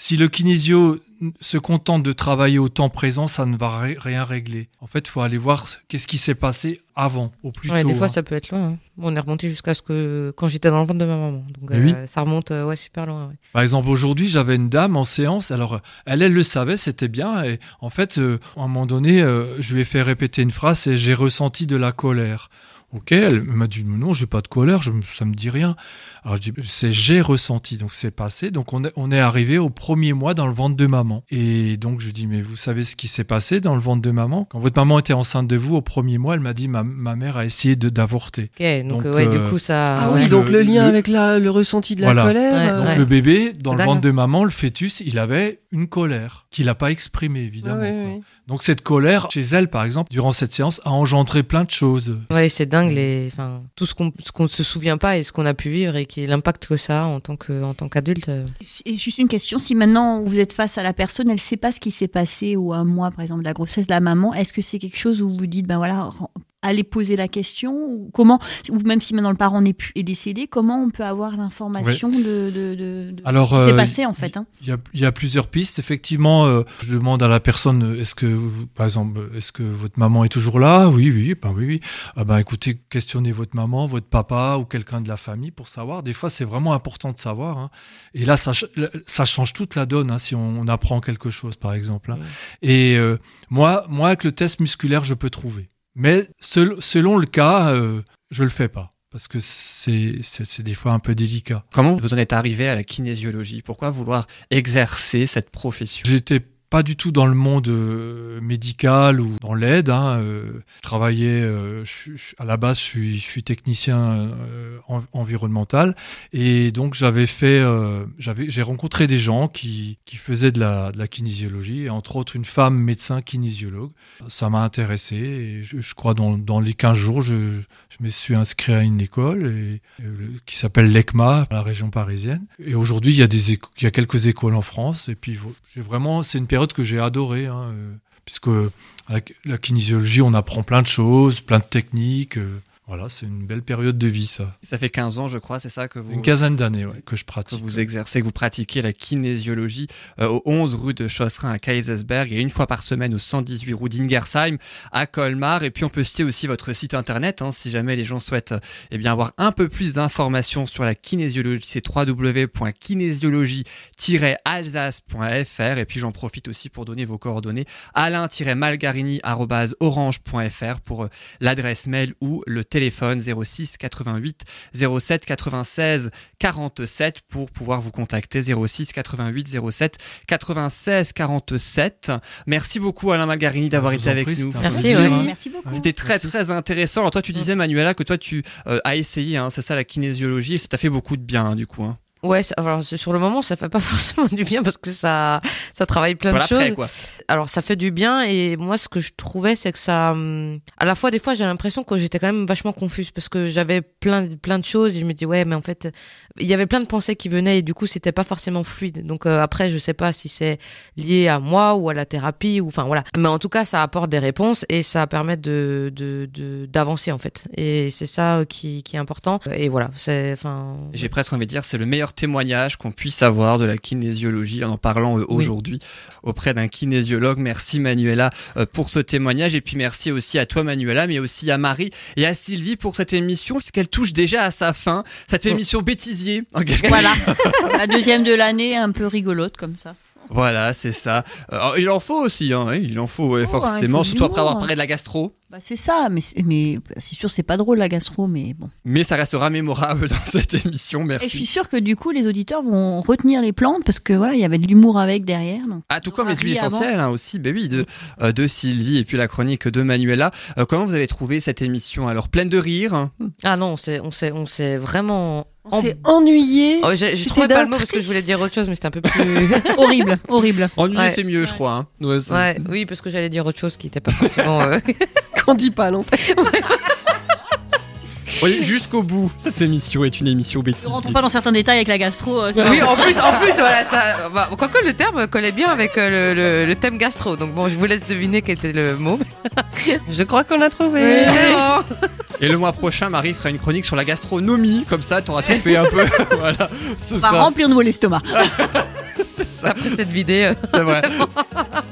si le kinésio se contente de travailler au temps présent, ça ne va ri- rien régler. En fait, il faut aller voir qu'est-ce qui s'est passé avant, au plus Ouais, tôt. des fois, hein. ça peut être loin. hein. On est remonté jusqu'à ce que quand j'étais dans le ventre de ma maman. Donc, oui. euh, ça remonte euh, ouais, super loin. ouais. Par exemple, aujourd'hui, j'avais une dame en séance. Alors, elle, elle le savait, c'était bien. Et en fait, euh, à un moment donné, je lui ai fait répéter une phrase et j'ai ressenti de la colère. Ok, elle m'a dit non, j'ai pas de colère, je, ça me dit rien. Alors je dis c'est j'ai ressenti, donc c'est passé. Donc on est, on est arrivé au premier mois dans le ventre de maman. Et donc je dis mais vous savez ce qui s'est passé dans le ventre de maman? Quand votre maman était enceinte de vous au premier mois, elle m'a dit ma, ma mère a essayé de d'avorter. Ok, donc, euh, ouais, du coup, ça- Ah oui, donc le, lien le- avec la, le ressenti de la Voilà. colère. Ouais, euh, Donc ouais. le bébé, dans C'est le ventre hein. de maman, le fœtus, il avait une colère qu'il n'a pas exprimée, évidemment. Ouais, quoi. ouais, ouais. Donc cette colère, chez elle, par exemple, durant cette séance, a engendré plein de choses. Ouais, c'est dingue les, enfin, tout ce qu'on, ce qu'on se souvient pas et ce qu'on a pu vivre et qui l'impact que ça a en tant que, tant qu'adulte. euh. Et juste une question, si maintenant vous êtes face à la personne, elle sait pas ce qui s'est passé ou un mois par exemple de la grossesse de la maman, est-ce que c'est quelque chose où vous dites ben voilà aller poser la question ou comment ou même si maintenant le parent n'est plus est décédé comment on peut avoir l'information de, de, de, de Alors, ce qui s'est euh, passé en fait hein. Il y, a, il y a plusieurs pistes. Effectivement, euh, je demande à la personne, est-ce que, par exemple, est-ce que votre maman est toujours là? Oui, oui, ben oui, oui. Ah ben, écoutez, questionnez votre maman, votre papa ou quelqu'un de la famille pour savoir. Des fois, c'est vraiment important de savoir. hein. Et là, ça, ch- ça change toute la donne hein, si on, on apprend quelque chose, par exemple. hein. Et euh, moi, moi, avec le test musculaire, je peux trouver. Mais sel- selon le cas, euh, je le fais pas. Parce que c'est des fois un peu délicat. Comment vous en êtes arrivé à la kinésiologie? Pourquoi vouloir exercer cette profession? J'étais pas du tout dans le monde euh, médical ou dans l'aide. Hein, euh, je travaillais, euh, je je- à la base, je suis, technicien en- environnemental et donc j'avais fait, j'avais, j'ai rencontré des gens qui, qui faisaient de la, kinésiologie entre autres une femme médecin kinésiologue. Ça m'a intéressé et je, crois dans, dans les 15 jours, je, me suis inscrit à une école qui s'appelle l'ECMA, la région parisienne. Et aujourd'hui, il y a des il y a quelques écoles en France et puis j'ai vraiment, c'est une période que j'ai adorée, hein, euh, puisque la, la kinésiologie, on apprend plein de choses, plein de techniques. euh, voilà, c'est une belle période de vie, ça. Ça fait 15 ans, je crois, c'est ça que vous. Une quinzaine d'années ouais, que je que pratique. vous exercez, que vous pratiquez la kinésiologie euh, au 11 rue de Chosserin à Kaisersberg et une fois par semaine au 118 rue d'Ingersheim à Colmar. Et puis on peut citer aussi votre site internet hein, si jamais les gens souhaitent euh, eh bien avoir un peu plus d'informations sur la kinésiologie. C'est www.kinésiologie-alsace.fr et puis j'en profite aussi pour donner vos coordonnées alain-malgarini@orange.fr pour euh, l'adresse mail ou le téléphone 06 88 07 96 47 pour pouvoir vous contacter 06 88 07 96 47. Merci beaucoup Alain Malgarini d'avoir Je vous été avec nous. Merci, ouais. hein. merci beaucoup C'était très très intéressant. Alors toi tu disais Manuela que toi tu euh, as essayé, hein, c'est ça la kinésiologie, et ça t'a fait beaucoup de bien hein, du coup. Hein. Ouais, alors sur le moment, ça fait pas forcément du bien parce que ça, ça travaille plein Voilà de choses. quoi. Alors ça fait du bien et moi ce que je trouvais c'est que ça, hum, à la fois des fois j'ai l'impression que j'étais quand même vachement confuse parce que j'avais plein plein de choses et je me dis ouais mais en fait il y avait plein de pensées qui venaient et du coup c'était pas forcément fluide. Donc euh, après je sais pas si c'est lié à moi ou à la thérapie ou enfin voilà. Mais en tout cas ça apporte des réponses et ça permet de de de- d'avancer en fait et c'est ça qui qui est important et voilà c'est enfin J'ai presque envie de dire c'est le meilleur témoignage qu'on puisse avoir de la kinésiologie en en parlant euh, Oui. aujourd'hui auprès d'un kinésiologue. Merci Manuela euh, pour ce témoignage et puis merci aussi à toi Manuela mais aussi à Marie et à Sylvie pour cette émission puisqu'elle touche déjà à sa fin. Cette émission bêtisier. Voilà la deuxième de l'année un peu rigolote comme ça Voilà, c'est ça. Il en faut aussi, hein, oui, il en faut, ouais, Oh, hein, forcément, faut surtout après avoir parlé de la gastro. bah c'est ça mais c'est- mais c'est sûr c'est pas drôle la gastro mais bon Mais ça restera mémorable dans cette émission, et je suis merci. sûre que du coup les auditeurs vont retenir les plantes parce que voilà il y avait de l'humour avec derrière donc. Ah, tout comme les huiles essentielles hein, aussi, oui, de, euh, de Sylvie et puis la chronique de Manuela. Euh, comment vous avez trouvé cette émission Alors, pleine de rire hein? Ah non on s'est on s'est on s'est vraiment On s'est ennuyé. Oh, je C'était trouvais pas le mot parce que je voulais dire autre chose, mais c'était un peu plus. horrible horrible Ennuyé, Ouais. c'est mieux, je crois. Hein. Ouais, c'est- ouais, oui, parce que j'allais dire autre chose qui n'était pas forcément. euh, Qu'on dit pas à l'antenne. Oui, jusqu'au bout, cette émission est une émission ne bêtise. rentrons pas dans certains détails avec la gastro euh, oui, en plus, en plus, voilà, ça. bah, quoique le terme collait bien avec euh, le, le- le thème gastro, donc bon, je vous laisse deviner quel était le mot. Je crois qu'on a trouvé. Oui, c'est bon. Et le mois prochain, Marie fera une chronique sur la gastronomie, comme ça, t'auras tout fait un peu. voilà, ce on va sera- remplir de nouveau l'estomac Après cette vidéo. C'est vrai.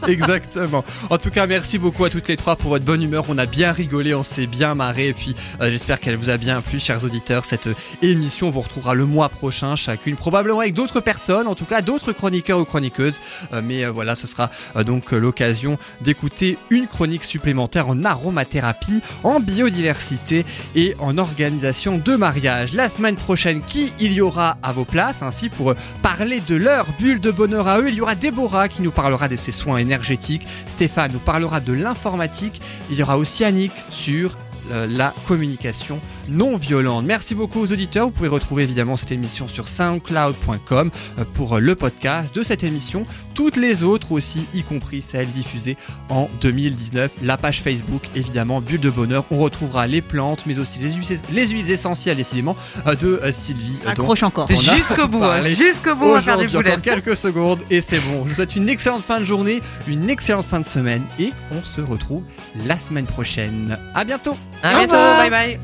Exactement. En tout cas, merci beaucoup à toutes les trois pour votre bonne humeur. On a bien rigolé, on s'est bien marré. Et puis, euh, j'espère qu'elle vous a bien plu, chers auditeurs. Cette émission vous retrouvera le mois prochain, chacune, probablement avec d'autres personnes, en tout cas d'autres chroniqueurs ou chroniqueuses. Euh, mais euh, voilà, ce sera euh, donc l'occasion d'écouter une chronique supplémentaire en aromathérapie, en biodiversité et en organisation de mariage. La semaine prochaine, qui il y aura à vos places? Ainsi, pour parler de leur bulle de bonheur à eux, il y aura Déborah qui nous parlera de ses soins énergétiques, Stéphane nous parlera de l'informatique, il y aura aussi Annick sur la communication non violente. Merci beaucoup aux auditeurs. Vous pouvez retrouver évidemment cette émission sur soundcloud.com euh, pour euh, le podcast de cette émission. Toutes les autres aussi, y compris celles diffusées en 2019. La page Facebook, évidemment, Bulle de Bonheur. On retrouvera les plantes, mais aussi les huiles, les huiles essentielles, décidément, euh, de euh, Sylvie. euh, dont accroche encore Jusqu'au bout, hein, jusqu'au bout, on va faire des boulettes. quelques secondes et c'est bon. Je vous souhaite une excellente fin de journée, une excellente fin de semaine et on se retrouve la semaine prochaine. À bientôt. À bientôt. Bye bye.